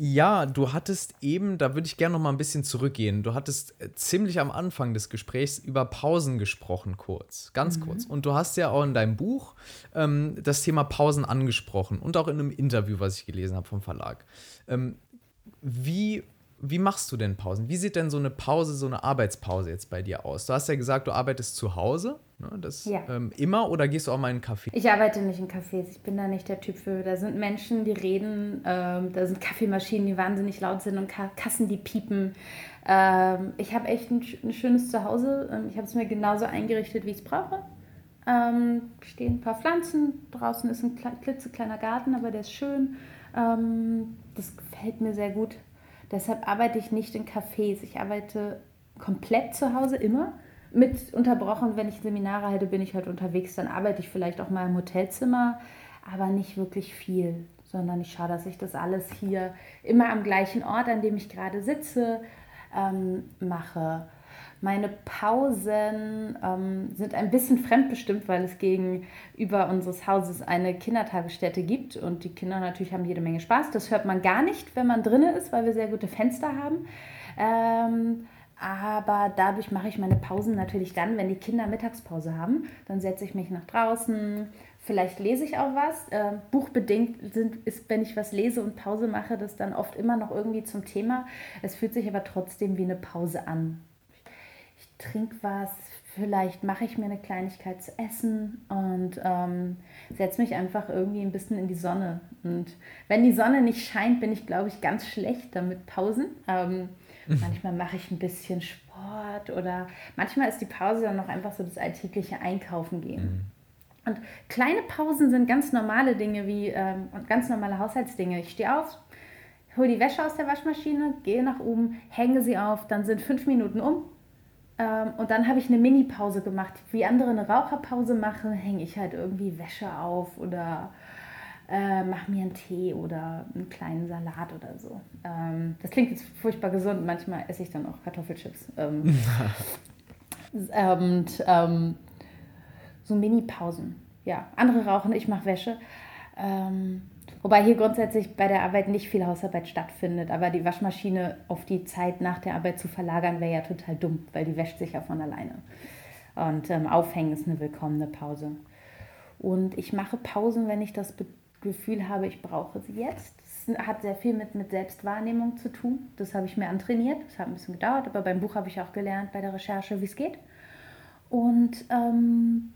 ja, du hattest eben, da würde ich gerne noch mal ein bisschen zurückgehen. Du hattest äh, ziemlich am Anfang des Gesprächs über Pausen gesprochen, kurz, ganz mhm. kurz. Und du hast ja auch in deinem Buch ähm, das Thema Pausen angesprochen und auch in einem Interview, was ich gelesen habe vom Verlag. Ähm, wie wie machst du denn Pausen? Wie sieht denn so eine Pause, so eine Arbeitspause jetzt bei dir aus? Du hast ja gesagt, du arbeitest zu Hause. Ne, das ja. ähm, immer oder gehst du auch mal in einen Café? Ich arbeite nicht in Cafés. Ich bin da nicht der Typ für. Da sind Menschen, die reden. Ähm, da sind Kaffeemaschinen, die wahnsinnig laut sind und Kassen, die piepen. Ähm, ich habe echt ein, ein, schönes Zuhause. Ähm, ich habe es mir genauso eingerichtet, wie ich es brauche. Ähm, stehen ein paar Pflanzen. Draußen ist ein klitzekleiner Garten, aber der ist schön. Ähm, das gefällt mir sehr gut. Deshalb arbeite ich nicht in Cafés. Ich arbeite komplett zu Hause immer. Mit unterbrochen, wenn ich Seminare halte, bin ich halt unterwegs. Dann arbeite ich vielleicht auch mal im Hotelzimmer, aber nicht wirklich viel, sondern ich schaue, dass ich das alles hier immer am gleichen Ort, an dem ich gerade sitze, ähm, mache. Meine Pausen ähm, sind ein bisschen fremdbestimmt, weil es gegenüber unseres Hauses eine Kindertagesstätte gibt und die Kinder natürlich haben jede Menge Spaß. Das hört man gar nicht, wenn man drinnen ist, weil wir sehr gute Fenster haben. Ähm, aber dadurch mache ich meine Pausen natürlich dann, wenn die Kinder Mittagspause haben. Dann setze ich mich nach draußen, vielleicht lese ich auch was. Äh, buchbedingt sind, ist, wenn ich was lese und Pause mache, das dann oft immer noch irgendwie zum Thema. Es fühlt sich aber trotzdem wie eine Pause an trinke was, vielleicht mache ich mir eine Kleinigkeit zu essen und ähm, setze mich einfach irgendwie ein bisschen in die Sonne. Und wenn die Sonne nicht scheint, bin ich, glaube ich, ganz schlecht damit Pausen. Ähm, mhm. Manchmal mache ich ein bisschen Sport oder manchmal ist die Pause dann noch einfach so das alltägliche Einkaufen gehen. Mhm. Und kleine Pausen sind ganz normale Dinge wie ähm, ganz normale Haushaltsdinge. Ich stehe auf, hole die Wäsche aus der Waschmaschine, gehe nach oben, hänge sie auf, dann sind fünf Minuten um Ähm, und dann habe ich eine Mini-Pause gemacht. Wie andere eine Raucherpause machen, hänge ich halt irgendwie Wäsche auf oder äh, mache mir einen Tee oder einen kleinen Salat oder so. Ähm, das klingt jetzt furchtbar gesund. Manchmal esse ich dann auch Kartoffelchips. Ähm, und ähm, so Mini-Pausen. Ja, andere rauchen, ich mache Wäsche. Ähm, wobei hier grundsätzlich bei der Arbeit nicht viel Hausarbeit stattfindet. Aber die Waschmaschine auf die Zeit nach der Arbeit zu verlagern, wäre ja total dumm, weil die wäscht sich ja von alleine. Und ähm, Aufhängen ist eine willkommene Pause. Und ich mache Pausen, wenn ich das Gefühl habe, ich brauche sie jetzt. Das hat sehr viel mit, mit Selbstwahrnehmung zu tun. Das habe ich mir antrainiert. Das hat ein bisschen gedauert, aber beim Buch habe ich auch gelernt bei der Recherche, wie es geht. Und ähm,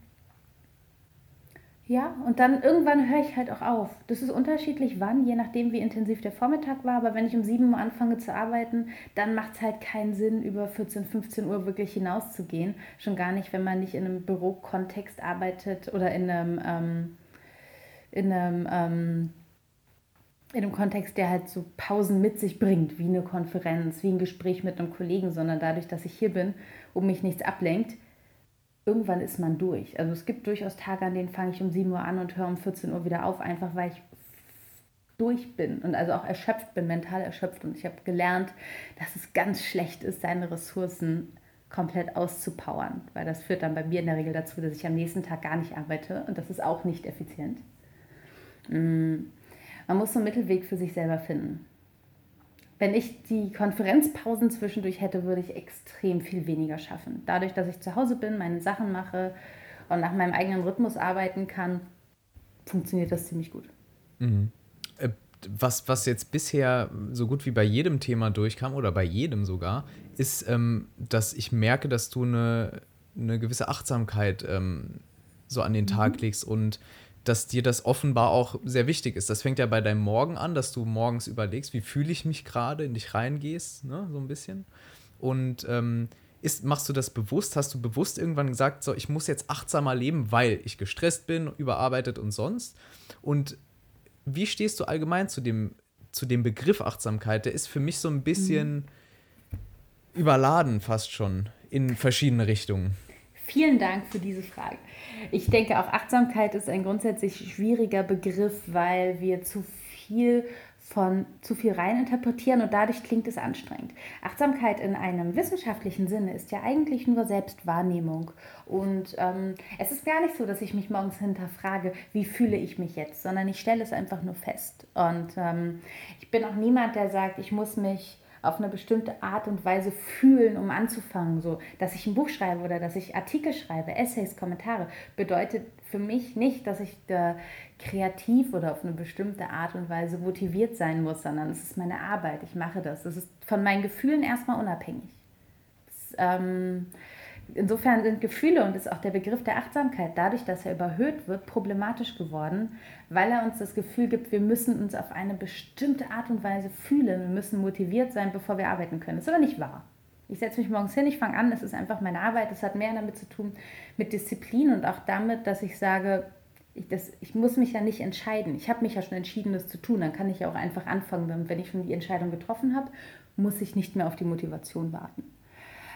ja, und dann irgendwann höre ich halt auch auf. Das ist unterschiedlich wann, je nachdem, wie intensiv der Vormittag war. Aber wenn ich um 7 Uhr anfange zu arbeiten, dann macht es halt keinen Sinn, über 14, 15 Uhr wirklich hinauszugehen. Schon gar nicht, wenn man nicht in einem Bürokontext arbeitet oder in einem, ähm, in einem, ähm, in einem Kontext, der halt so Pausen mit sich bringt, wie eine Konferenz, wie ein Gespräch mit einem Kollegen, sondern dadurch, dass ich hier bin und mich nichts ablenkt, irgendwann ist man durch. Also es gibt durchaus Tage, an denen fange ich um 7 Uhr an und höre um 14 Uhr wieder auf, einfach weil ich durch bin und also auch erschöpft bin, mental erschöpft. Und ich habe gelernt, dass es ganz schlecht ist, seine Ressourcen komplett auszupowern, weil das führt dann bei mir in der Regel dazu, dass ich am nächsten Tag gar nicht arbeite und das ist auch nicht effizient. Mm. Man muss so einen Mittelweg für sich selber finden. Wenn ich die Konferenzpausen zwischendurch hätte, würde ich extrem viel weniger schaffen. Dadurch, dass ich zu Hause bin, meine Sachen mache und nach meinem eigenen Rhythmus arbeiten kann, funktioniert das ziemlich gut. Mhm. Äh, was, was jetzt bisher so gut wie bei jedem Thema durchkam, oder bei jedem sogar, ist, ähm, dass ich merke, dass du eine, eine gewisse Achtsamkeit ähm, so an den Tag mhm. legst und dass dir das offenbar auch sehr wichtig ist. Das fängt ja bei deinem Morgen an, dass du morgens überlegst, wie fühle ich mich gerade, in dich reingehst, ne, so ein bisschen. Und ähm, ist, machst du das bewusst? Hast du bewusst irgendwann gesagt, so, ich muss jetzt achtsamer leben, weil ich gestresst bin, überarbeitet und sonst? Und wie stehst du allgemein zu dem, zu dem Begriff Achtsamkeit? Der ist für mich so ein bisschen mhm. überladen fast schon in verschiedene Richtungen. Vielen Dank für diese Frage. Ich denke, auch Achtsamkeit ist ein grundsätzlich schwieriger Begriff, weil wir zu viel von zu viel rein interpretieren und dadurch klingt es anstrengend. Achtsamkeit in einem wissenschaftlichen Sinne ist ja eigentlich nur Selbstwahrnehmung. Und ähm, es ist gar nicht so, dass ich mich morgens hinterfrage, wie fühle ich mich jetzt, sondern ich stelle es einfach nur fest. Und ähm, ich bin auch niemand, der sagt, ich muss mich auf eine bestimmte Art und Weise fühlen, um anzufangen. So, dass ich ein Buch schreibe oder dass ich Artikel schreibe, Essays, Kommentare, bedeutet für mich nicht, dass ich da kreativ oder auf eine bestimmte Art und Weise motiviert sein muss, sondern es ist meine Arbeit. Ich mache das. Das ist von meinen Gefühlen erstmal unabhängig. Das, ähm, insofern sind Gefühle und ist auch der Begriff der Achtsamkeit dadurch, dass er überhöht wird, problematisch geworden, weil er uns das Gefühl gibt, wir müssen uns auf eine bestimmte Art und Weise fühlen, wir müssen motiviert sein, bevor wir arbeiten können. Das ist aber nicht wahr. Ich setze mich morgens hin, ich fange an, es ist einfach meine Arbeit. Das hat mehr damit zu tun mit Disziplin und auch damit, dass ich sage, ich, das, ich muss mich ja nicht entscheiden. Ich habe mich ja schon entschieden, das zu tun. Dann kann ich ja auch einfach anfangen. Wenn ich schon die Entscheidung getroffen habe, muss ich nicht mehr auf die Motivation warten.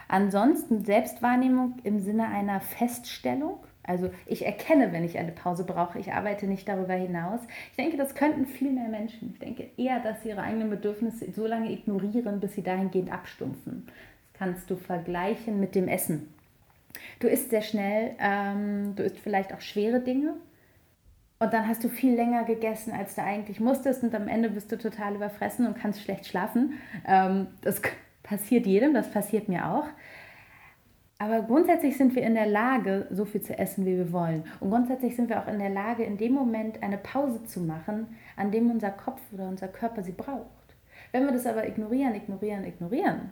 Ansonsten Selbstwahrnehmung im Sinne einer Feststellung. Also ich erkenne, wenn ich eine Pause brauche. Ich arbeite nicht darüber hinaus. Ich denke, das könnten viel mehr Menschen. Ich denke eher, dass sie ihre eigenen Bedürfnisse so lange ignorieren, bis sie dahingehend abstumpfen. Das kannst du vergleichen mit dem Essen. Du isst sehr schnell, ähm, du isst vielleicht auch schwere Dinge. Und dann hast du viel länger gegessen, als du eigentlich musstest. Und am Ende bist du total überfressen und kannst schlecht schlafen. Ähm, das passiert jedem, das passiert mir auch. Aber grundsätzlich sind wir in der Lage, so viel zu essen, wie wir wollen. Und grundsätzlich sind wir auch in der Lage, in dem Moment eine Pause zu machen, an dem unser Kopf oder unser Körper sie braucht. Wenn wir das aber ignorieren, ignorieren, ignorieren,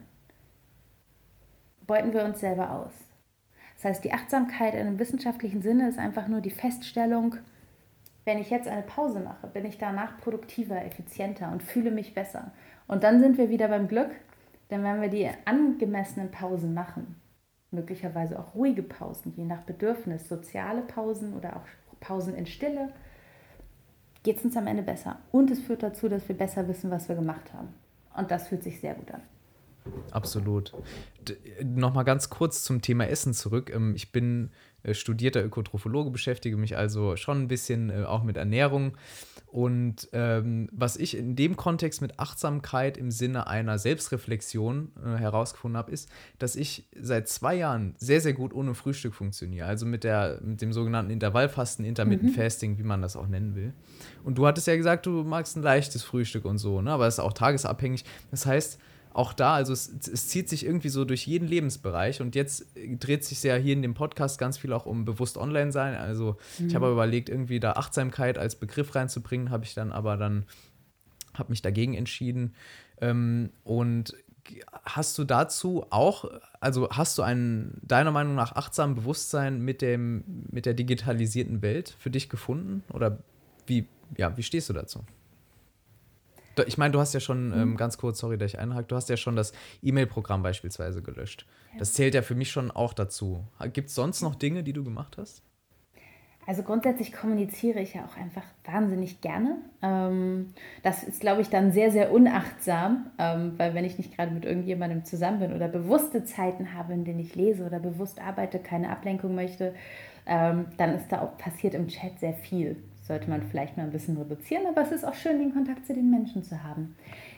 beuten wir uns selber aus. Das heißt, die Achtsamkeit in einem wissenschaftlichen Sinne ist einfach nur die Feststellung, wenn ich jetzt eine Pause mache, bin ich danach produktiver, effizienter und fühle mich besser. Und dann sind wir wieder beim Glück, denn wenn wir die angemessenen Pausen machen, möglicherweise auch ruhige Pausen, je nach Bedürfnis, soziale Pausen oder auch Pausen in Stille, geht es uns am Ende besser. Und es führt dazu, dass wir besser wissen, was wir gemacht haben. Und das fühlt sich sehr gut an. Absolut. Nochmal ganz kurz zum Thema Essen zurück. Ähm, ich bin äh, studierter Ökotrophologe, beschäftige mich also schon ein bisschen äh, auch mit Ernährung. Und ähm, was ich in dem Kontext mit Achtsamkeit im Sinne einer Selbstreflexion äh, herausgefunden habe, ist, dass ich seit zwei Jahren sehr, sehr gut ohne Frühstück funktioniere. Also mit, der, mit dem sogenannten Intervallfasten, Intermittent mhm. Fasting, wie man das auch nennen will. Und du hattest ja gesagt, du magst ein leichtes Frühstück und so, ne? aber es ist auch tagesabhängig. Das heißt, auch da, also es, es, zieht sich irgendwie so durch jeden Lebensbereich und jetzt dreht sich ja hier in dem Podcast ganz viel auch um bewusst online sein. Also mhm. ich habe überlegt, irgendwie da Achtsamkeit als Begriff reinzubringen, habe ich dann aber dann, habe mich dagegen entschieden. Ähm, und hast du dazu auch, also hast du ein, deiner Meinung nach, achtsam Bewusstsein mit, dem, mit der digitalisierten Welt für dich gefunden? Oder wie, ja, wie stehst du dazu? Ich meine, du hast ja schon, ähm, mhm. ganz kurz, sorry, dass ich einhake, du hast ja schon das E-Mail-Programm beispielsweise gelöscht. Ja. Das zählt ja für mich schon auch dazu. Gibt es sonst noch Dinge, die du gemacht hast? Also grundsätzlich kommuniziere ich ja auch einfach wahnsinnig gerne. Ähm, das ist, glaube ich, dann sehr, sehr unachtsam, ähm, weil wenn ich nicht gerade mit irgendjemandem zusammen bin oder bewusste Zeiten habe, in denen ich lese oder bewusst arbeite, keine Ablenkung möchte, ähm, dann ist da auch passiert im Chat sehr viel sollte man vielleicht mal ein bisschen reduzieren, aber es ist auch schön, den Kontakt zu den Menschen zu haben.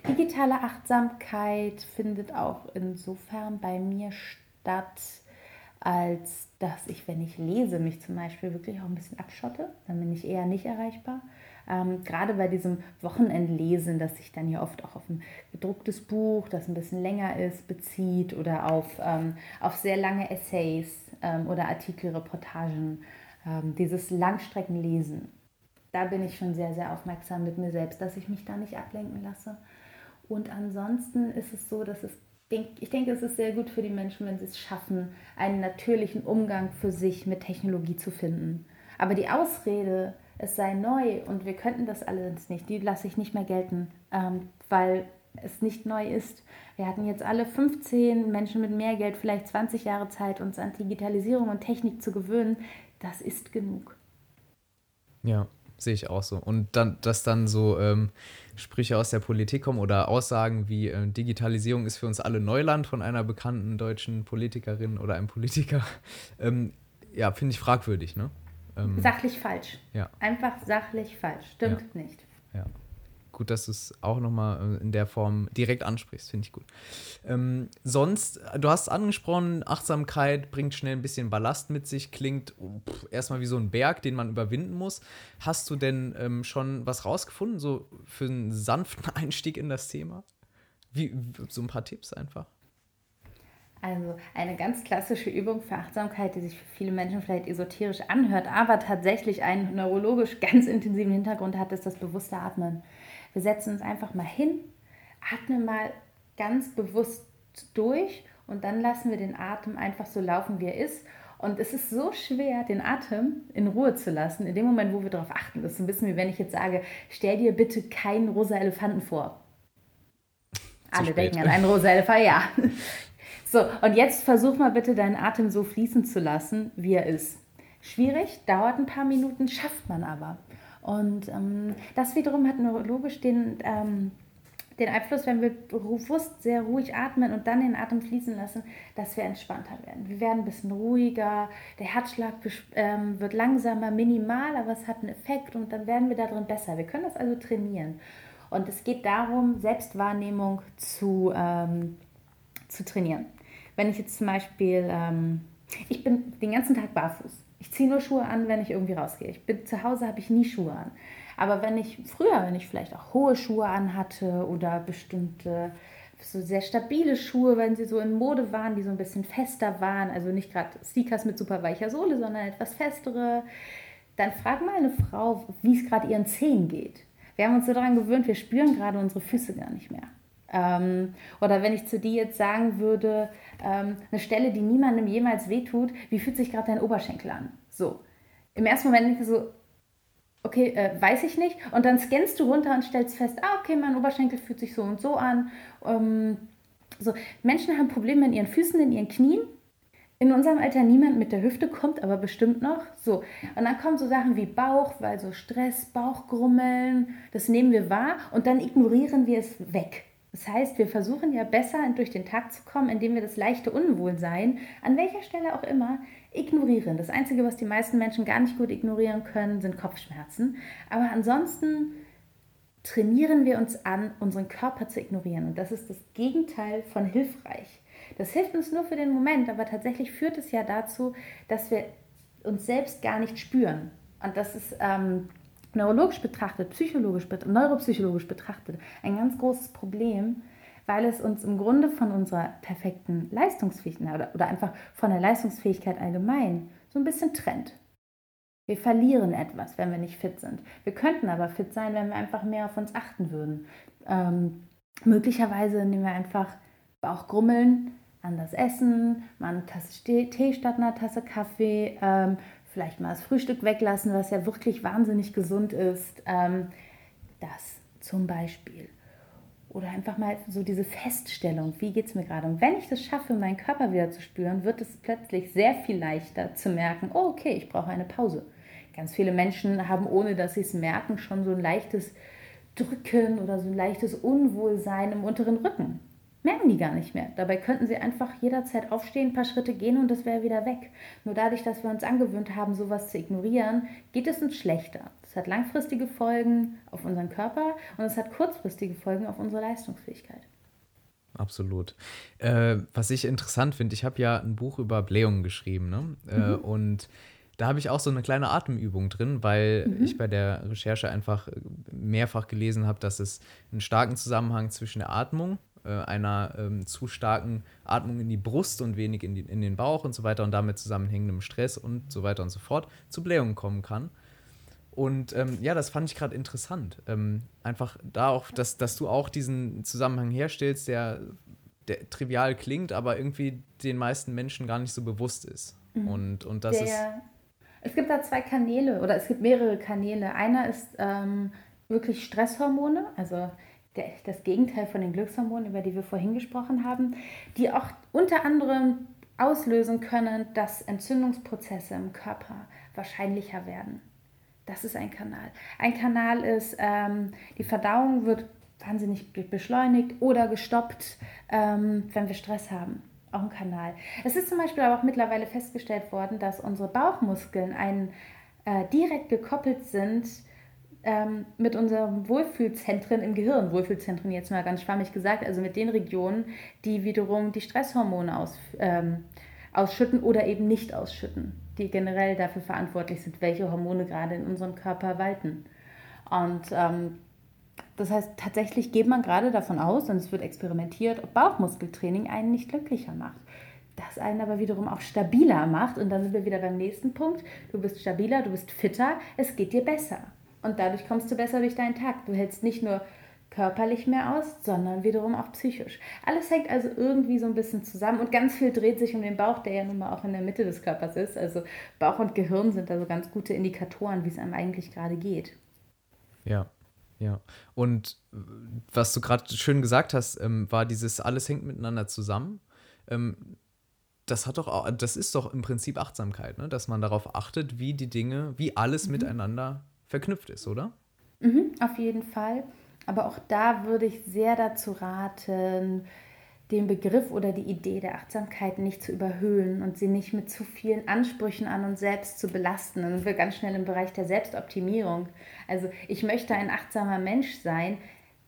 Digitale Achtsamkeit findet auch insofern bei mir statt, als dass ich, wenn ich lese, mich zum Beispiel wirklich auch ein bisschen abschotte. Dann bin ich eher nicht erreichbar. Ähm, gerade bei diesem Wochenendlesen, das sich dann ja oft auch auf ein gedrucktes Buch, das ein bisschen länger ist, bezieht oder auf, ähm, auf sehr lange Essays ähm, oder Artikel, Reportagen. Ähm, dieses Langstreckenlesen da bin ich schon sehr, sehr aufmerksam mit mir selbst, dass ich mich da nicht ablenken lasse. Und ansonsten ist es so, dass es, ich denke, es ist sehr gut für die Menschen, wenn sie es schaffen, einen natürlichen Umgang für sich mit Technologie zu finden. Aber die Ausrede, es sei neu und wir könnten das alles nicht, die lasse ich nicht mehr gelten, ähm, weil es nicht neu ist. Wir hatten jetzt alle 15 Menschen mit mehr Geld, vielleicht 20 Jahre Zeit, uns an Digitalisierung und Technik zu gewöhnen. Das ist genug. Ja, sehe ich auch so. Und dann, dass dann so ähm, Sprüche aus der Politik kommen oder Aussagen wie äh, Digitalisierung ist für uns alle Neuland von einer bekannten deutschen Politikerin oder einem Politiker, ähm, ja, finde ich fragwürdig, ne? Ähm, sachlich falsch. Ja. Einfach sachlich falsch. Stimmt ja. nicht. Ja gut, dass du es auch nochmal äh, in der Form direkt ansprichst, finde ich gut. Ähm, sonst, du hast angesprochen, Achtsamkeit bringt schnell ein bisschen Ballast mit sich, klingt pff, erstmal wie so ein Berg, den man überwinden muss. Hast du denn ähm, schon was rausgefunden, so für einen sanften Einstieg in das Thema? Wie, so ein paar Tipps einfach? Also eine ganz klassische Übung für Achtsamkeit, die sich für viele Menschen vielleicht esoterisch anhört, aber tatsächlich einen neurologisch ganz intensiven Hintergrund hat, ist das bewusste Atmen. Wir setzen uns einfach mal hin, atmen mal ganz bewusst durch und dann lassen wir den Atem einfach so laufen, wie er ist. Und es ist so schwer, den Atem in Ruhe zu lassen, in dem Moment, wo wir darauf achten. Das ist ein bisschen wie wenn ich jetzt sage, stell dir bitte keinen rosa Elefanten vor. Alle denken an einen rosa Elefanten, ja. So, und jetzt versuch mal bitte deinen Atem so fließen zu lassen, wie er ist. Schwierig, dauert ein paar Minuten, schafft man aber. Und ähm, das wiederum hat neurologisch den, ähm, den Einfluss, wenn wir bewusst sehr ruhig atmen und dann den Atem fließen lassen, dass wir entspannter werden. Wir werden ein bisschen ruhiger, der Herzschlag ähm, wird langsamer, minimal, aber es hat einen Effekt und dann werden wir darin besser. Wir können das also trainieren. Und es geht darum, Selbstwahrnehmung zu, ähm, zu trainieren. Wenn ich jetzt zum Beispiel, ähm, ich bin den ganzen Tag barfuß ich ziehe nur Schuhe an, wenn ich irgendwie rausgehe. Ich bin zu Hause, habe ich nie Schuhe an. Aber wenn ich früher, wenn ich vielleicht auch hohe Schuhe anhatte oder bestimmte so sehr stabile Schuhe, wenn sie so in Mode waren, die so ein bisschen fester waren, also nicht gerade Sneakers mit super weicher Sohle, sondern etwas festere, dann frag mal eine Frau, wie es gerade ihren Zehen geht. Wir haben uns so daran gewöhnt, wir spüren gerade unsere Füße gar nicht mehr. Ähm, oder wenn ich zu dir jetzt sagen würde, ähm, eine Stelle, die niemandem jemals wehtut, wie fühlt sich gerade dein Oberschenkel an? So. Im ersten Moment denke ich so, okay, äh, weiß ich nicht. Und dann scannst du runter und stellst fest, ah, okay, mein Oberschenkel fühlt sich so und so an. Ähm, so. Menschen haben Probleme in ihren Füßen, in ihren Knien. In unserem Alter niemand mit der Hüfte kommt, aber bestimmt noch. So. Und dann kommen so Sachen wie Bauch, weil so Stress, Bauchgrummeln, das nehmen wir wahr und dann ignorieren wir es weg. Das heißt, wir versuchen ja besser durch den Tag zu kommen, indem wir das leichte Unwohlsein, an welcher Stelle auch immer, ignorieren. Das Einzige, was die meisten Menschen gar nicht gut ignorieren können, sind Kopfschmerzen. Aber ansonsten trainieren wir uns an, unseren Körper zu ignorieren. Und das ist das Gegenteil von hilfreich. Das hilft uns nur für den Moment, aber tatsächlich führt es ja dazu, dass wir uns selbst gar nicht spüren. Und das ist ähm, neurologisch betrachtet, psychologisch, neuropsychologisch betrachtet ein ganz großes Problem, weil es uns im Grunde von unserer perfekten Leistungsfähigkeit oder, oder einfach von der Leistungsfähigkeit allgemein so ein bisschen trennt. Wir verlieren etwas, wenn wir nicht fit sind. Wir könnten aber fit sein, wenn wir einfach mehr auf uns achten würden. Ähm, möglicherweise nehmen wir einfach Bauchgrummeln, anders essen, mal eine Tasse Tee statt einer Tasse Kaffee, ähm, vielleicht mal das Frühstück weglassen, was ja wirklich wahnsinnig gesund ist. Ähm, das zum Beispiel. Oder einfach mal so diese Feststellung, wie geht es mir gerade? Und wenn ich das schaffe, meinen Körper wieder zu spüren, wird es plötzlich sehr viel leichter zu merken, oh okay, ich brauche eine Pause. Ganz viele Menschen haben, ohne dass sie es merken, schon so ein leichtes Drücken oder so ein leichtes Unwohlsein im unteren Rücken merken die gar nicht mehr. Dabei könnten sie einfach jederzeit aufstehen, ein paar Schritte gehen und das wäre wieder weg. Nur dadurch, dass wir uns angewöhnt haben, sowas zu ignorieren, geht es uns schlechter. Das hat langfristige Folgen auf unseren Körper und es hat kurzfristige Folgen auf unsere Leistungsfähigkeit. Absolut. Äh, was ich interessant finde, ich habe ja ein Buch über Blähungen geschrieben, ne? Äh, mhm. und da habe ich auch so eine kleine Atemübung drin, weil mhm. ich bei der Recherche einfach mehrfach gelesen habe, dass es einen starken Zusammenhang zwischen der Atmung äh, einer ähm, zu starken Atmung in die Brust und wenig in, die, in den Bauch und so weiter und damit zusammenhängendem Stress und so weiter und so fort zu Blähungen kommen kann. Und ähm, ja, das fand ich gerade interessant. Ähm, einfach da auch, dass, dass du auch diesen Zusammenhang herstellst, der, der trivial klingt, aber irgendwie den meisten Menschen gar nicht so bewusst ist. Mhm. Und, und das der, ist. Es gibt da zwei Kanäle oder es gibt mehrere Kanäle. Einer ist ähm, wirklich Stresshormone, also der, das Gegenteil von den Glückshormonen, über die wir vorhin gesprochen haben, die auch unter anderem auslösen können, dass Entzündungsprozesse im Körper wahrscheinlicher werden. Das ist ein Kanal. Ein Kanal ist, ähm, die Verdauung wird wahnsinnig beschleunigt oder gestoppt, ähm, wenn wir Stress haben. Auch ein Kanal. Es ist zum Beispiel aber auch mittlerweile festgestellt worden, dass unsere Bauchmuskeln ein, äh, direkt gekoppelt sind ähm, mit unseren Wohlfühlzentren im Gehirn, Wohlfühlzentren jetzt mal ganz schwammig gesagt, also mit den Regionen, die wiederum die Stresshormone aus, ähm, ausschütten oder eben nicht ausschütten, die generell dafür verantwortlich sind, welche Hormone gerade in unserem Körper walten. Und ähm, das heißt, tatsächlich geht man gerade davon aus, und es wird experimentiert, ob Bauchmuskeltraining einen nicht glücklicher macht. Das einen aber wiederum auch stabiler macht. Und dann sind wir wieder beim nächsten Punkt. Du bist stabiler, du bist fitter, es geht dir besser. Und dadurch kommst du besser durch deinen Tag. Du hältst nicht nur körperlich mehr aus, sondern wiederum auch psychisch. Alles hängt also irgendwie so ein bisschen zusammen und ganz viel dreht sich um den Bauch, der ja nun mal auch in der Mitte des Körpers ist. Also Bauch und Gehirn sind also ganz gute Indikatoren, wie es einem eigentlich gerade geht. Ja, ja. Und was du gerade schön gesagt hast, ähm, war dieses alles hängt miteinander zusammen. Ähm, das hat doch auch, das ist doch im Prinzip Achtsamkeit, ne? dass man darauf achtet, wie die Dinge, wie alles mhm. miteinander verknüpft ist, oder? Mhm, auf jeden Fall. Aber auch da würde ich sehr dazu raten, den Begriff oder die Idee der Achtsamkeit nicht zu überhöhen und sie nicht mit zu vielen Ansprüchen an uns selbst zu belasten. Dann sind wir ganz schnell im Bereich der Selbstoptimierung. Also ich möchte ein achtsamer Mensch sein,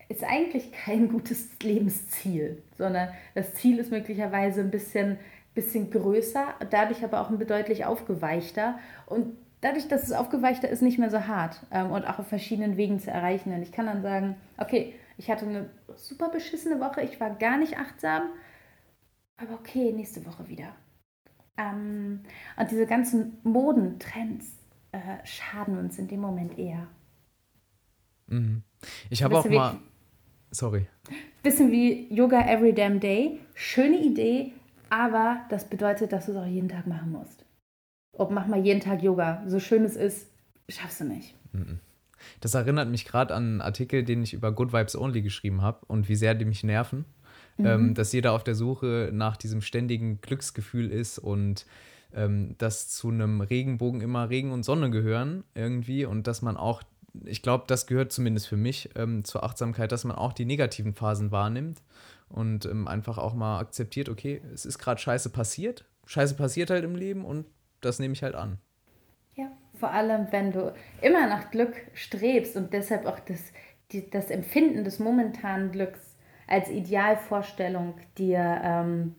ist eigentlich kein gutes Lebensziel, sondern das Ziel ist möglicherweise ein bisschen, bisschen größer, dadurch aber auch ein deutlich aufgeweichter. Und dadurch, dass es aufgeweichter ist, nicht mehr so hart ähm, und auch auf verschiedenen Wegen zu erreichen. Und ich kann dann sagen, okay, ich hatte eine super beschissene Woche, ich war gar nicht achtsam, aber okay, nächste Woche wieder. Ähm, und diese ganzen Modentrends äh, schaden uns in dem Moment eher. Mhm. Ich habe auch mal. Sorry. Bisschen wie Yoga Every Damn Day. Schöne Idee, aber das bedeutet, dass du es auch jeden Tag machen musst ob mach mal jeden Tag Yoga. So schön es ist, schaffst du nicht. Das erinnert mich gerade an einen Artikel, den ich über Good Vibes Only geschrieben habe und wie sehr die mich nerven. Mhm. Ähm, dass jeder auf der Suche nach diesem ständigen Glücksgefühl ist und ähm, dass zu einem Regenbogen immer Regen und Sonne gehören irgendwie und dass man auch ich glaube, das gehört zumindest für mich ähm, zur Achtsamkeit, dass man auch die negativen Phasen wahrnimmt und ähm, einfach auch mal akzeptiert, okay, es ist gerade scheiße passiert. Scheiße passiert halt im Leben und das nehme ich halt an. Ja, vor allem, wenn du immer nach Glück strebst und deshalb auch das, die, das Empfinden des momentanen Glücks als Idealvorstellung dir, ähm,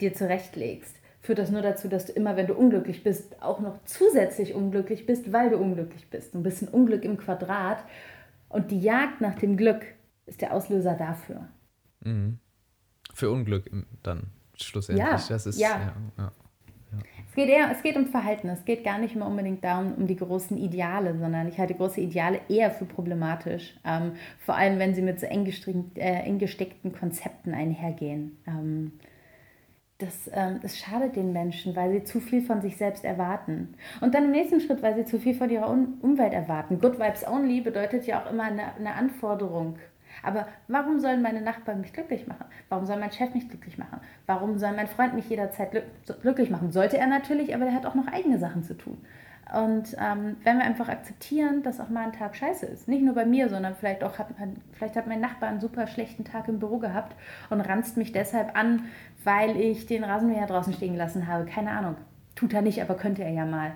dir zurechtlegst, führt das nur dazu, dass du immer, wenn du unglücklich bist, auch noch zusätzlich unglücklich bist, weil du unglücklich bist. Ein bisschen Unglück im Quadrat. Und die Jagd nach dem Glück ist der Auslöser dafür. Mhm. Für Unglück dann schlussendlich. Ja, das ist, ja. ja, ja. Es geht, eher, es geht um Verhalten. Es geht gar nicht mehr unbedingt darum, um die großen Ideale, sondern ich halte große Ideale eher für problematisch. Ähm, vor allem, wenn sie mit so eng, äh, eng gesteckten Konzepten einhergehen. Ähm, das, ähm, das schadet den Menschen, weil sie zu viel von sich selbst erwarten. Und dann im nächsten Schritt, weil sie zu viel von ihrer Un Umwelt erwarten. Good Vibes Only bedeutet ja auch immer eine, eine Anforderung aber warum sollen meine Nachbarn mich glücklich machen? Warum soll mein Chef mich glücklich machen? Warum soll mein Freund mich jederzeit glücklich machen? Sollte er natürlich, aber der hat auch noch eigene Sachen zu tun. Und ähm, wenn wir einfach akzeptieren, dass auch mal ein Tag scheiße ist, nicht nur bei mir, sondern vielleicht auch hat, vielleicht hat mein Nachbar einen super schlechten Tag im Büro gehabt und ranzt mich deshalb an, weil ich den Rasenmäher draußen stehen gelassen habe. Keine Ahnung. Tut er nicht, aber könnte er ja mal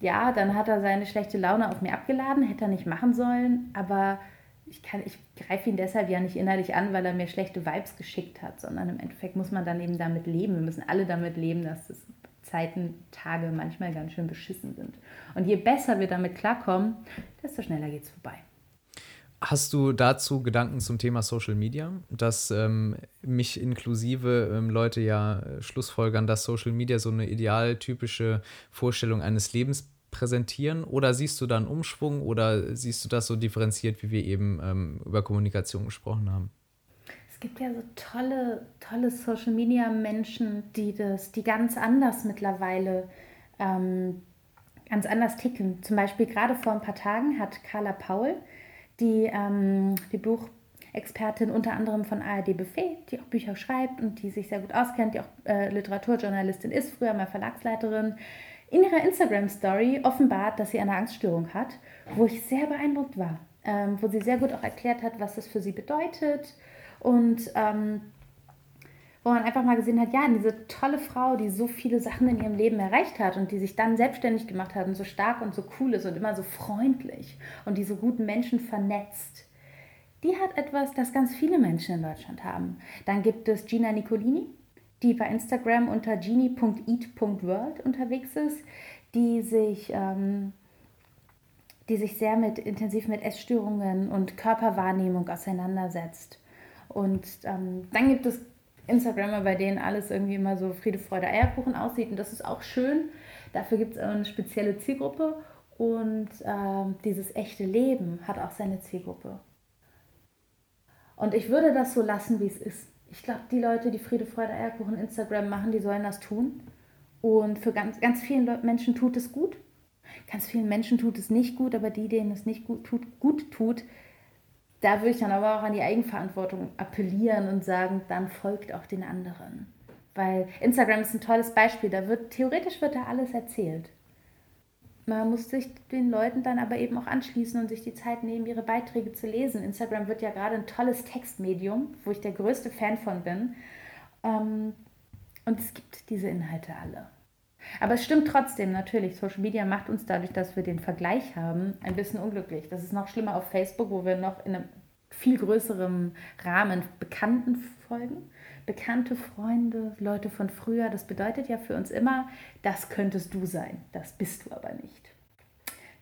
ja, dann hat er seine schlechte Laune auf mir abgeladen, hätte er nicht machen sollen, aber ich, ich greife ihn deshalb ja nicht innerlich an, weil er mir schlechte Vibes geschickt hat, sondern im Endeffekt muss man dann eben damit leben. Wir müssen alle damit leben, dass das Zeiten, Tage manchmal ganz schön beschissen sind. Und je besser wir damit klarkommen, desto schneller geht es vorbei. Hast du dazu Gedanken zum Thema Social Media, dass ähm, mich inklusive ähm, Leute ja äh, schlussfolgern, dass Social Media so eine idealtypische Vorstellung eines Lebens präsentieren? Oder siehst du da einen Umschwung oder siehst du das so differenziert, wie wir eben ähm, über Kommunikation gesprochen haben? Es gibt ja so tolle, tolle Social Media Menschen, die das, die ganz anders mittlerweile ähm, ganz anders ticken. Zum Beispiel gerade vor ein paar Tagen hat Carla Paul die, ähm, die Buchexpertin unter anderem von ARD Buffet, die auch Bücher schreibt und die sich sehr gut auskennt, die auch äh, Literaturjournalistin ist, früher mal Verlagsleiterin, in ihrer Instagram-Story offenbart, dass sie eine Angststörung hat, wo ich sehr beeindruckt war, ähm, wo sie sehr gut auch erklärt hat, was das für sie bedeutet und ähm, wo man einfach mal gesehen hat, ja, diese tolle Frau, die so viele Sachen in ihrem Leben erreicht hat und die sich dann selbstständig gemacht hat und so stark und so cool ist und immer so freundlich und die so guten Menschen vernetzt, die hat etwas, das ganz viele Menschen in Deutschland haben. Dann gibt es Gina Nicolini, die bei Instagram unter genie.eat.world unterwegs ist, die sich, ähm, die sich sehr mit, intensiv mit Essstörungen und Körperwahrnehmung auseinandersetzt. Und ähm, dann gibt es Instagrammer, bei denen alles irgendwie immer so Friede, Freude, Eierkuchen aussieht. Und das ist auch schön. Dafür gibt es eine spezielle Zielgruppe. Und äh, dieses echte Leben hat auch seine Zielgruppe. Und ich würde das so lassen, wie es ist. Ich glaube, die Leute, die Friede, Freude, Eierkuchen Instagram machen, die sollen das tun. Und für ganz, ganz vielen Menschen tut es gut. Ganz vielen Menschen tut es nicht gut, aber die, denen es nicht gut tut, gut tut da würde ich dann aber auch an die Eigenverantwortung appellieren und sagen, dann folgt auch den anderen. Weil Instagram ist ein tolles Beispiel, da wird theoretisch wird da alles erzählt. Man muss sich den Leuten dann aber eben auch anschließen und sich die Zeit nehmen, ihre Beiträge zu lesen. Instagram wird ja gerade ein tolles Textmedium, wo ich der größte Fan von bin. Ähm, und es gibt diese Inhalte alle. Aber es stimmt trotzdem natürlich, Social Media macht uns dadurch, dass wir den Vergleich haben, ein bisschen unglücklich. Das ist noch schlimmer auf Facebook, wo wir noch in einem viel größerem Rahmen Bekannten folgen. Bekannte Freunde, Leute von früher, das bedeutet ja für uns immer, das könntest du sein, das bist du aber nicht.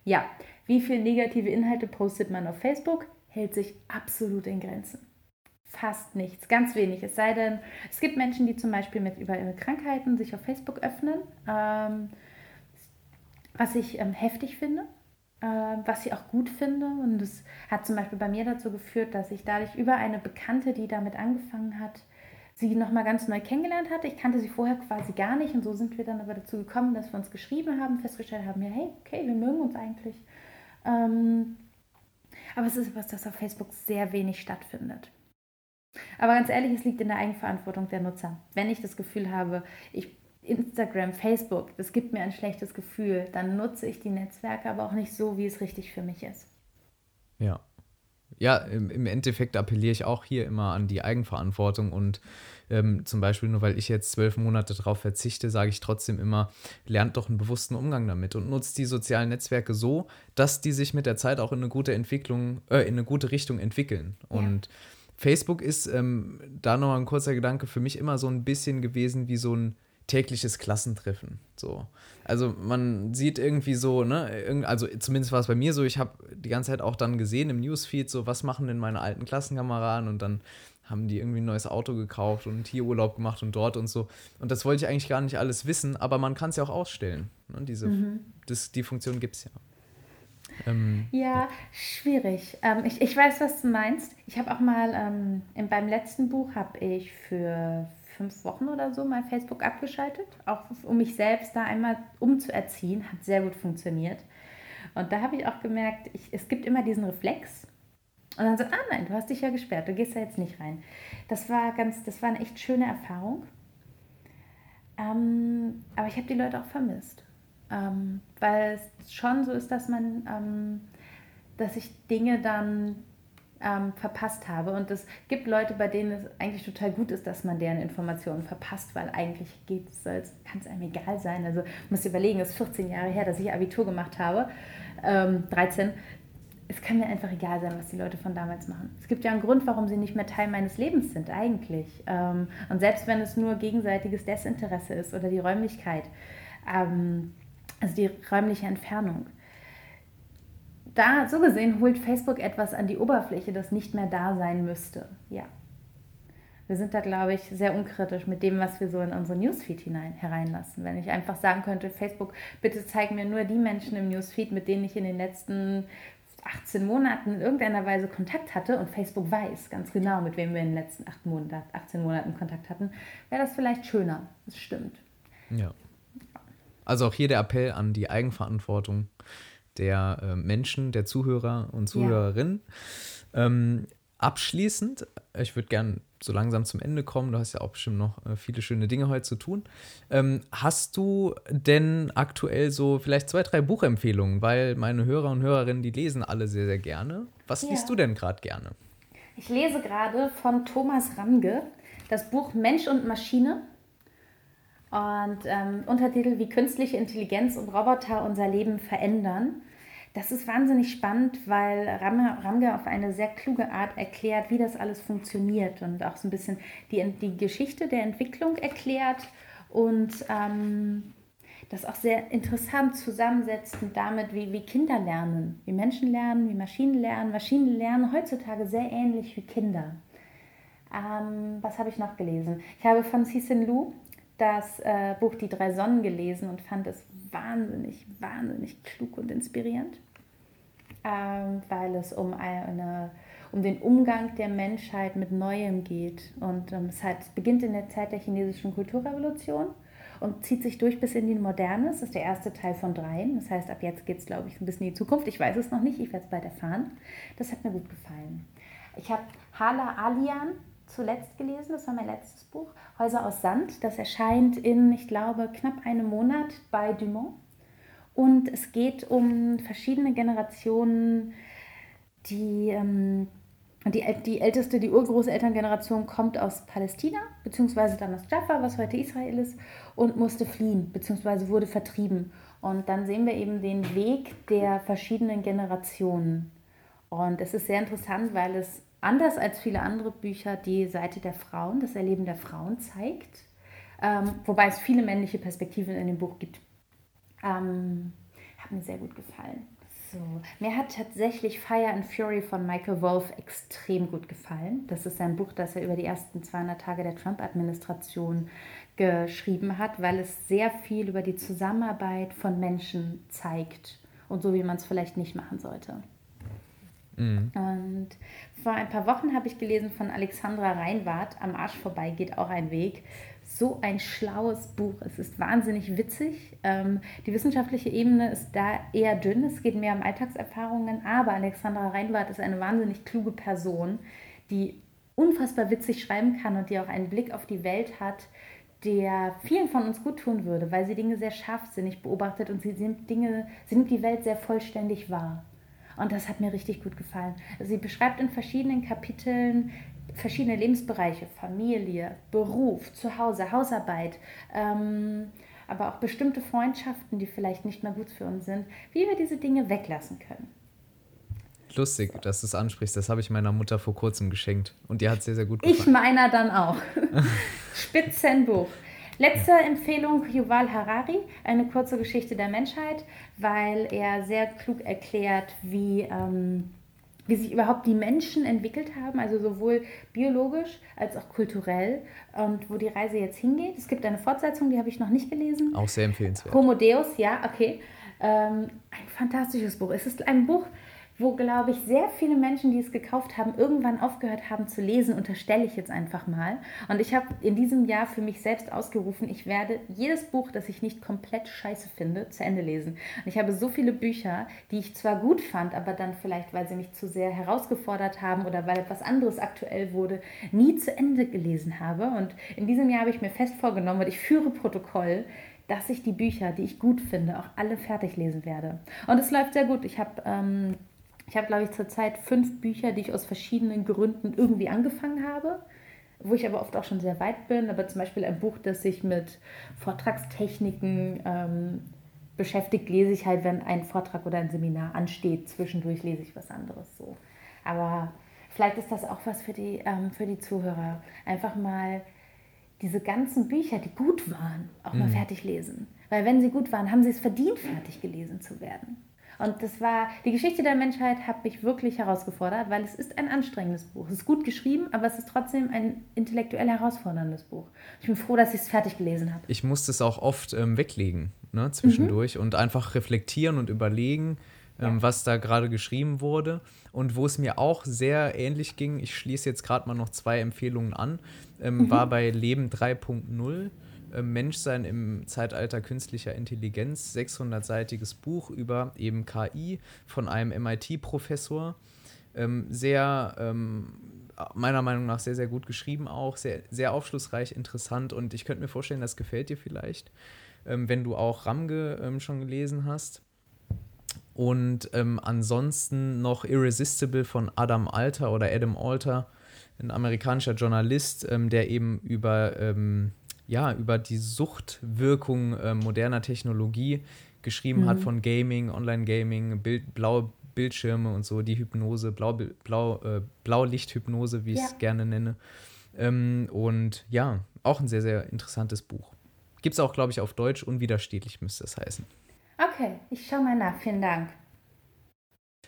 Ja, wie viele negative Inhalte postet man auf Facebook? Hält sich absolut in Grenzen fast nichts, ganz wenig. Es sei denn, es gibt Menschen, die zum Beispiel mit über ihre Krankheiten sich auf Facebook öffnen, ähm, was ich ähm, heftig finde, äh, was ich auch gut finde. Und es hat zum Beispiel bei mir dazu geführt, dass ich dadurch über eine Bekannte, die damit angefangen hat, sie nochmal ganz neu kennengelernt hatte. Ich kannte sie vorher quasi gar nicht und so sind wir dann aber dazu gekommen, dass wir uns geschrieben haben, festgestellt haben, ja, hey, okay, wir mögen uns eigentlich. Ähm, aber es ist etwas, das auf Facebook sehr wenig stattfindet. Aber ganz ehrlich, es liegt in der Eigenverantwortung der Nutzer. Wenn ich das Gefühl habe, ich Instagram, Facebook, das gibt mir ein schlechtes Gefühl, dann nutze ich die Netzwerke aber auch nicht so, wie es richtig für mich ist. Ja. Ja, im, Endeffekt appelliere ich auch hier immer an die Eigenverantwortung und ähm, zum Beispiel nur weil ich jetzt zwölf Monate darauf verzichte, sage ich trotzdem immer, lernt doch einen bewussten Umgang damit und nutzt die sozialen Netzwerke so, dass die sich mit der Zeit auch in eine gute Entwicklung, äh, in eine gute Richtung entwickeln. Und ja. Facebook ist ähm, da noch ein kurzer Gedanke für mich immer so ein bisschen gewesen wie so ein tägliches Klassentreffen. So. Also man sieht irgendwie so, ne, also zumindest war es bei mir so, ich habe die ganze Zeit auch dann gesehen im Newsfeed, so, was machen denn meine alten Klassenkameraden und dann haben die irgendwie ein neues Auto gekauft und hier Urlaub gemacht und dort und so. Und das wollte ich eigentlich gar nicht alles wissen, aber man kann es ja auch ausstellen. Ne? Diese, mhm. das, die Funktion gibt es ja. Ähm, ja, schwierig. Ähm, ich, ich weiß, was du meinst. Ich habe auch mal ähm, in, beim letzten Buch habe ich für fünf Wochen oder so mein Facebook abgeschaltet, auch um mich selbst da einmal umzuerziehen. Hat sehr gut funktioniert. Und da habe ich auch gemerkt, ich, es gibt immer diesen Reflex, und dann so, ah nein, du hast dich ja gesperrt, du gehst da jetzt nicht rein. Das war ganz, das war eine echt schöne Erfahrung. Ähm, aber ich habe die Leute auch vermisst. Ähm, weil es schon so ist, dass man, ähm, dass ich Dinge dann ähm, verpasst habe. Und es gibt Leute, bei denen es eigentlich total gut ist, dass man deren Informationen verpasst, weil eigentlich kann es einem egal sein. Also muss überlegen, es ist 14 Jahre her, dass ich Abitur gemacht habe, 13 ähm, es kann mir einfach egal sein, was die Leute von damals machen. Es gibt ja einen Grund, warum sie nicht mehr Teil meines Lebens sind, eigentlich. Ähm, und selbst wenn es nur gegenseitiges Desinteresse ist oder die Räumlichkeit, ähm, also die räumliche Entfernung. Da, so gesehen, holt Facebook etwas an die Oberfläche, das nicht mehr da sein müsste. Ja. Wir sind da, glaube ich, sehr unkritisch mit dem, was wir so in unsere Newsfeed hinein, hereinlassen. Wenn ich einfach sagen könnte, Facebook, bitte zeig mir nur die Menschen im Newsfeed, mit denen ich in den letzten 18 Monaten in irgendeiner Weise Kontakt hatte und Facebook weiß ganz genau, mit wem wir in den letzten 8 Monaten, 18 Monaten Kontakt hatten, wäre das vielleicht schöner. Das stimmt. Ja. Also auch hier der Appell an die Eigenverantwortung der äh, Menschen, der Zuhörer und Zuhörerinnen. Ja. Ähm, abschließend, ich würde gerne so langsam zum Ende kommen. Du hast ja auch bestimmt noch äh, viele schöne Dinge heute zu tun. Ähm, hast du denn aktuell so vielleicht zwei, drei Buchempfehlungen? Weil meine Hörer und Hörerinnen, die lesen alle sehr, sehr gerne. Was ja. liest du denn gerade gerne? Ich lese gerade von Thomas Ramge das Buch Mensch und Maschine. Und ähm, Untertitel wie künstliche Intelligenz und Roboter unser Leben verändern. Das ist wahnsinnig spannend, weil Ramge auf eine sehr kluge Art erklärt, wie das alles funktioniert und auch so ein bisschen die, die Geschichte der Entwicklung erklärt und ähm, das auch sehr interessant zusammensetzt damit, wie, wie Kinder lernen, wie Menschen lernen, wie Maschinen lernen. Maschinen lernen heutzutage sehr ähnlich wie Kinder. Ähm, was habe ich noch gelesen? Ich habe von Cixin Lu das äh, Buch Die drei Sonnen gelesen und fand es wahnsinnig, wahnsinnig klug und inspirierend, ähm, weil es um, eine, um den Umgang der Menschheit mit Neuem geht. Und ähm, es hat, beginnt in der Zeit der chinesischen Kulturrevolution und zieht sich durch bis in die Moderne. Das ist der erste Teil von dreien. Das heißt, ab jetzt geht es, glaube ich, ein bisschen in die Zukunft. Ich weiß es noch nicht, ich werde es bald erfahren. Das hat mir gut gefallen. Ich habe Hala Alian zuletzt gelesen, das war mein letztes Buch, Häuser aus Sand. Das erscheint in, ich glaube, knapp einem Monat bei Dumont. Und es geht um verschiedene Generationen, die, ähm, die, die älteste, die Urgroßelterngeneration kommt aus Palästina, beziehungsweise dann aus Jaffa, was heute Israel ist, und musste fliehen, beziehungsweise wurde vertrieben. Und dann sehen wir eben den Weg der verschiedenen Generationen. Und es ist sehr interessant, weil es anders als viele andere Bücher die Seite der Frauen, das Erleben der Frauen zeigt, ähm, wobei es viele männliche Perspektiven in dem Buch gibt. Ähm, hat mir sehr gut gefallen. So. Mir hat tatsächlich Fire and Fury von Michael Wolff extrem gut gefallen. Das ist ein Buch, das er über die ersten 200 Tage der Trump-Administration geschrieben hat, weil es sehr viel über die Zusammenarbeit von Menschen zeigt und so, wie man es vielleicht nicht machen sollte. Mhm. Und vor ein paar Wochen habe ich gelesen von Alexandra Reinwart, Am Arsch vorbei geht auch ein Weg. So ein schlaues Buch. Es ist wahnsinnig witzig. Ähm, die wissenschaftliche Ebene ist da eher dünn. Es geht mehr um Alltagserfahrungen. Aber Alexandra Reinwart ist eine wahnsinnig kluge Person, die unfassbar witzig schreiben kann und die auch einen Blick auf die Welt hat, der vielen von uns gut tun würde, weil sie Dinge sehr scharfsinnig beobachtet und sie nimmt Dinge, sie nimmt die Welt sehr vollständig wahr. Und das hat mir richtig gut gefallen. Sie beschreibt in verschiedenen Kapiteln verschiedene Lebensbereiche, Familie, Beruf, Zuhause, Hausarbeit, ähm, aber auch bestimmte Freundschaften, die vielleicht nicht mehr gut für uns sind, wie wir diese Dinge weglassen können. Lustig, dass du es ansprichst. Das habe ich meiner Mutter vor kurzem geschenkt. Und die hat sehr, sehr gut gefallen. Ich meiner dann auch. Spitzenbuch. Letzte Empfehlung, Yuval Harari, eine kurze Geschichte der Menschheit, weil er sehr klug erklärt, wie, ähm, wie sich überhaupt die Menschen entwickelt haben, also sowohl biologisch als auch kulturell und wo die Reise jetzt hingeht. Es gibt eine Fortsetzung, die habe ich noch nicht gelesen. Auch sehr empfehlenswert. Homo Deus, ja, okay. Ähm, ein fantastisches Buch. Es ist ein Buch, wo, glaube ich, sehr viele Menschen, die es gekauft haben, irgendwann aufgehört haben zu lesen, unterstelle ich jetzt einfach mal. Und ich habe in diesem Jahr für mich selbst ausgerufen, ich werde jedes Buch, das ich nicht komplett scheiße finde, zu Ende lesen. Und ich habe so viele Bücher, die ich zwar gut fand, aber dann vielleicht, weil sie mich zu sehr herausgefordert haben oder weil etwas anderes aktuell wurde, nie zu Ende gelesen habe. Und in diesem Jahr habe ich mir fest vorgenommen, und ich führe Protokoll, dass ich die Bücher, die ich gut finde, auch alle fertig lesen werde. Und es läuft sehr gut. Ich habe ähm, ich habe, glaube ich, zurzeit fünf Bücher, die ich aus verschiedenen Gründen irgendwie angefangen habe, wo ich aber oft auch schon sehr weit bin. Aber zum Beispiel ein Buch, das sich mit Vortragstechniken ähm, beschäftigt, lese ich halt, wenn ein Vortrag oder ein Seminar ansteht. Zwischendurch lese ich was anderes so. Aber vielleicht ist das auch was für die, ähm, für die Zuhörer. Einfach mal diese ganzen Bücher, die gut waren, auch mal mhm. fertig lesen. Weil wenn sie gut waren, haben sie es verdient, fertig gelesen zu werden. Und das war, die Geschichte der Menschheit hat mich wirklich herausgefordert, weil es ist ein anstrengendes Buch. Es ist gut geschrieben, aber es ist trotzdem ein intellektuell herausforderndes Buch. Ich bin froh, dass ich es fertig gelesen habe. Ich musste es auch oft ähm, weglegen, ne, zwischendurch mhm. und einfach reflektieren und überlegen, ähm, ja. was da gerade geschrieben wurde. Und wo es mir auch sehr ähnlich ging, ich schließe jetzt gerade mal noch zwei Empfehlungen an, ähm, mhm. war bei Leben 3.0 äh, Menschsein im Zeitalter künstlicher Intelligenz, 600-seitiges Buch über eben KI von einem MIT-Professor. Ähm, sehr, ähm, meiner Meinung nach sehr, sehr gut geschrieben auch, sehr, sehr aufschlussreich, interessant und ich könnte mir vorstellen, das gefällt dir vielleicht, ähm, wenn du auch Ramge ähm, schon gelesen hast. Und ähm, ansonsten noch Irresistible von Adam Alter oder Adam Alter, ein amerikanischer Journalist, ähm, der eben über ja, über die Suchtwirkung äh, moderner Technologie geschrieben mhm. hat von Gaming, Online-Gaming, Bild, blaue Bildschirme und so, die Hypnose, Blau, Blau, äh, Blaulichthypnose, wie ich es gerne nenne. Ähm, und ja, auch ein sehr, sehr interessantes Buch. Gibt es auch, glaube ich, auf Deutsch, unwiderstehlich müsste es heißen. Okay, ich schaue mal nach. Vielen Dank.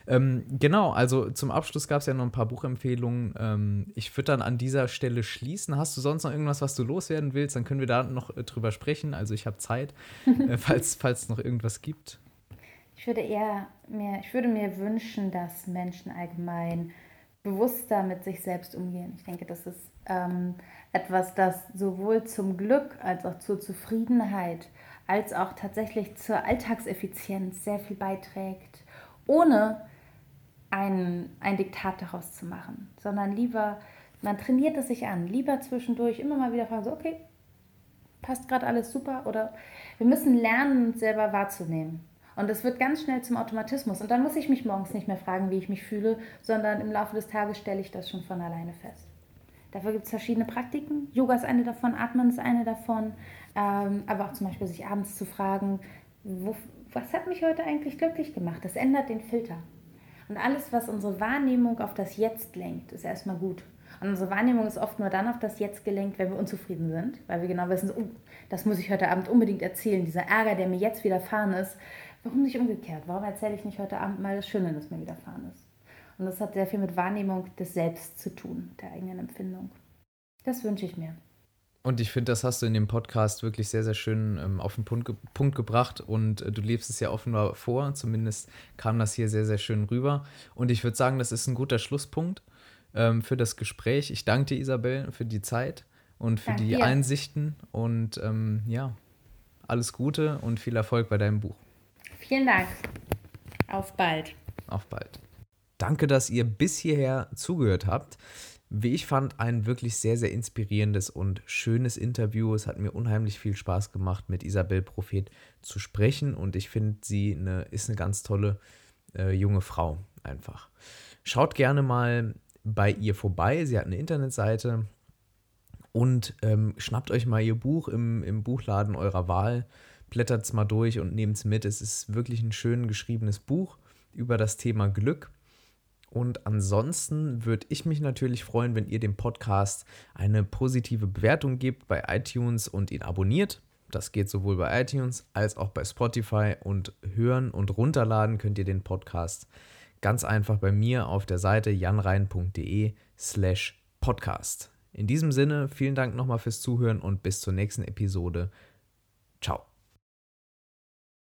Ähm, genau, also zum Abschluss gab es ja noch ein paar Buchempfehlungen. Ähm, ich würde dann an dieser Stelle schließen. Hast du sonst noch irgendwas, was du loswerden willst? Dann können wir da noch äh, drüber sprechen. Also ich habe Zeit, äh, falls es noch irgendwas gibt. Ich würde eher mir, ich würde mir wünschen, dass Menschen allgemein bewusster mit sich selbst umgehen. Ich denke, das ist ähm, etwas, das sowohl zum Glück als auch zur Zufriedenheit als auch tatsächlich zur Alltagseffizienz sehr viel beiträgt, ohne ein, ein Diktat daraus zu machen, sondern lieber, man trainiert es sich an, lieber zwischendurch immer mal wieder fragen, so, okay, passt gerade alles super oder wir müssen lernen, selber wahrzunehmen. Und das wird ganz schnell zum Automatismus. Und dann muss ich mich morgens nicht mehr fragen, wie ich mich fühle, sondern im Laufe des Tages stelle ich das schon von alleine fest. Dafür gibt es verschiedene Praktiken. Yoga ist eine davon, Atmen ist eine davon. Ähm, aber auch zum Beispiel sich abends zu fragen, wo, was hat mich heute eigentlich glücklich gemacht? Das ändert den Filter. Und alles, was unsere Wahrnehmung auf das Jetzt lenkt, ist erstmal gut. Und unsere Wahrnehmung ist oft nur dann auf das Jetzt gelenkt, wenn wir unzufrieden sind, weil wir genau wissen, oh, das muss ich heute Abend unbedingt erzählen, dieser Ärger, der mir jetzt widerfahren ist. Warum nicht umgekehrt? Warum erzähle ich nicht heute Abend mal das Schöne, das mir widerfahren ist? Und das hat sehr viel mit Wahrnehmung des Selbst zu tun, der eigenen Empfindung. Das wünsche ich mir. Und ich finde, das hast du in dem Podcast wirklich sehr, sehr schön ähm, auf den Punkt, ge Punkt gebracht und äh, du lebst es ja offenbar vor. Zumindest kam das hier sehr, sehr schön rüber. Und ich würde sagen, das ist ein guter Schlusspunkt ähm, für das Gespräch. Ich danke dir, Isabel, für die Zeit und für danke die dir. Einsichten. Und ähm, ja, alles Gute und viel Erfolg bei deinem Buch. Vielen Dank. Auf bald. Auf bald. Danke, dass ihr bis hierher zugehört habt. Wie ich fand, ein wirklich sehr, sehr inspirierendes und schönes Interview. Es hat mir unheimlich viel Spaß gemacht, mit Isabel Prophet zu sprechen und ich finde, sie eine, ist eine ganz tolle äh, junge Frau einfach. Schaut gerne mal bei ihr vorbei. Sie hat eine Internetseite und ähm, schnappt euch mal ihr Buch im, im Buchladen eurer Wahl, blättert es mal durch und nehmt es mit. Es ist wirklich ein schön geschriebenes Buch über das Thema Glück und ansonsten würde ich mich natürlich freuen, wenn ihr dem Podcast eine positive Bewertung gebt bei iTunes und ihn abonniert. Das geht sowohl bei iTunes als auch bei Spotify. Und hören und runterladen könnt ihr den Podcast ganz einfach bei mir auf der Seite janrein.de slash podcast. In diesem Sinne, vielen Dank nochmal fürs Zuhören und bis zur nächsten Episode. Ciao.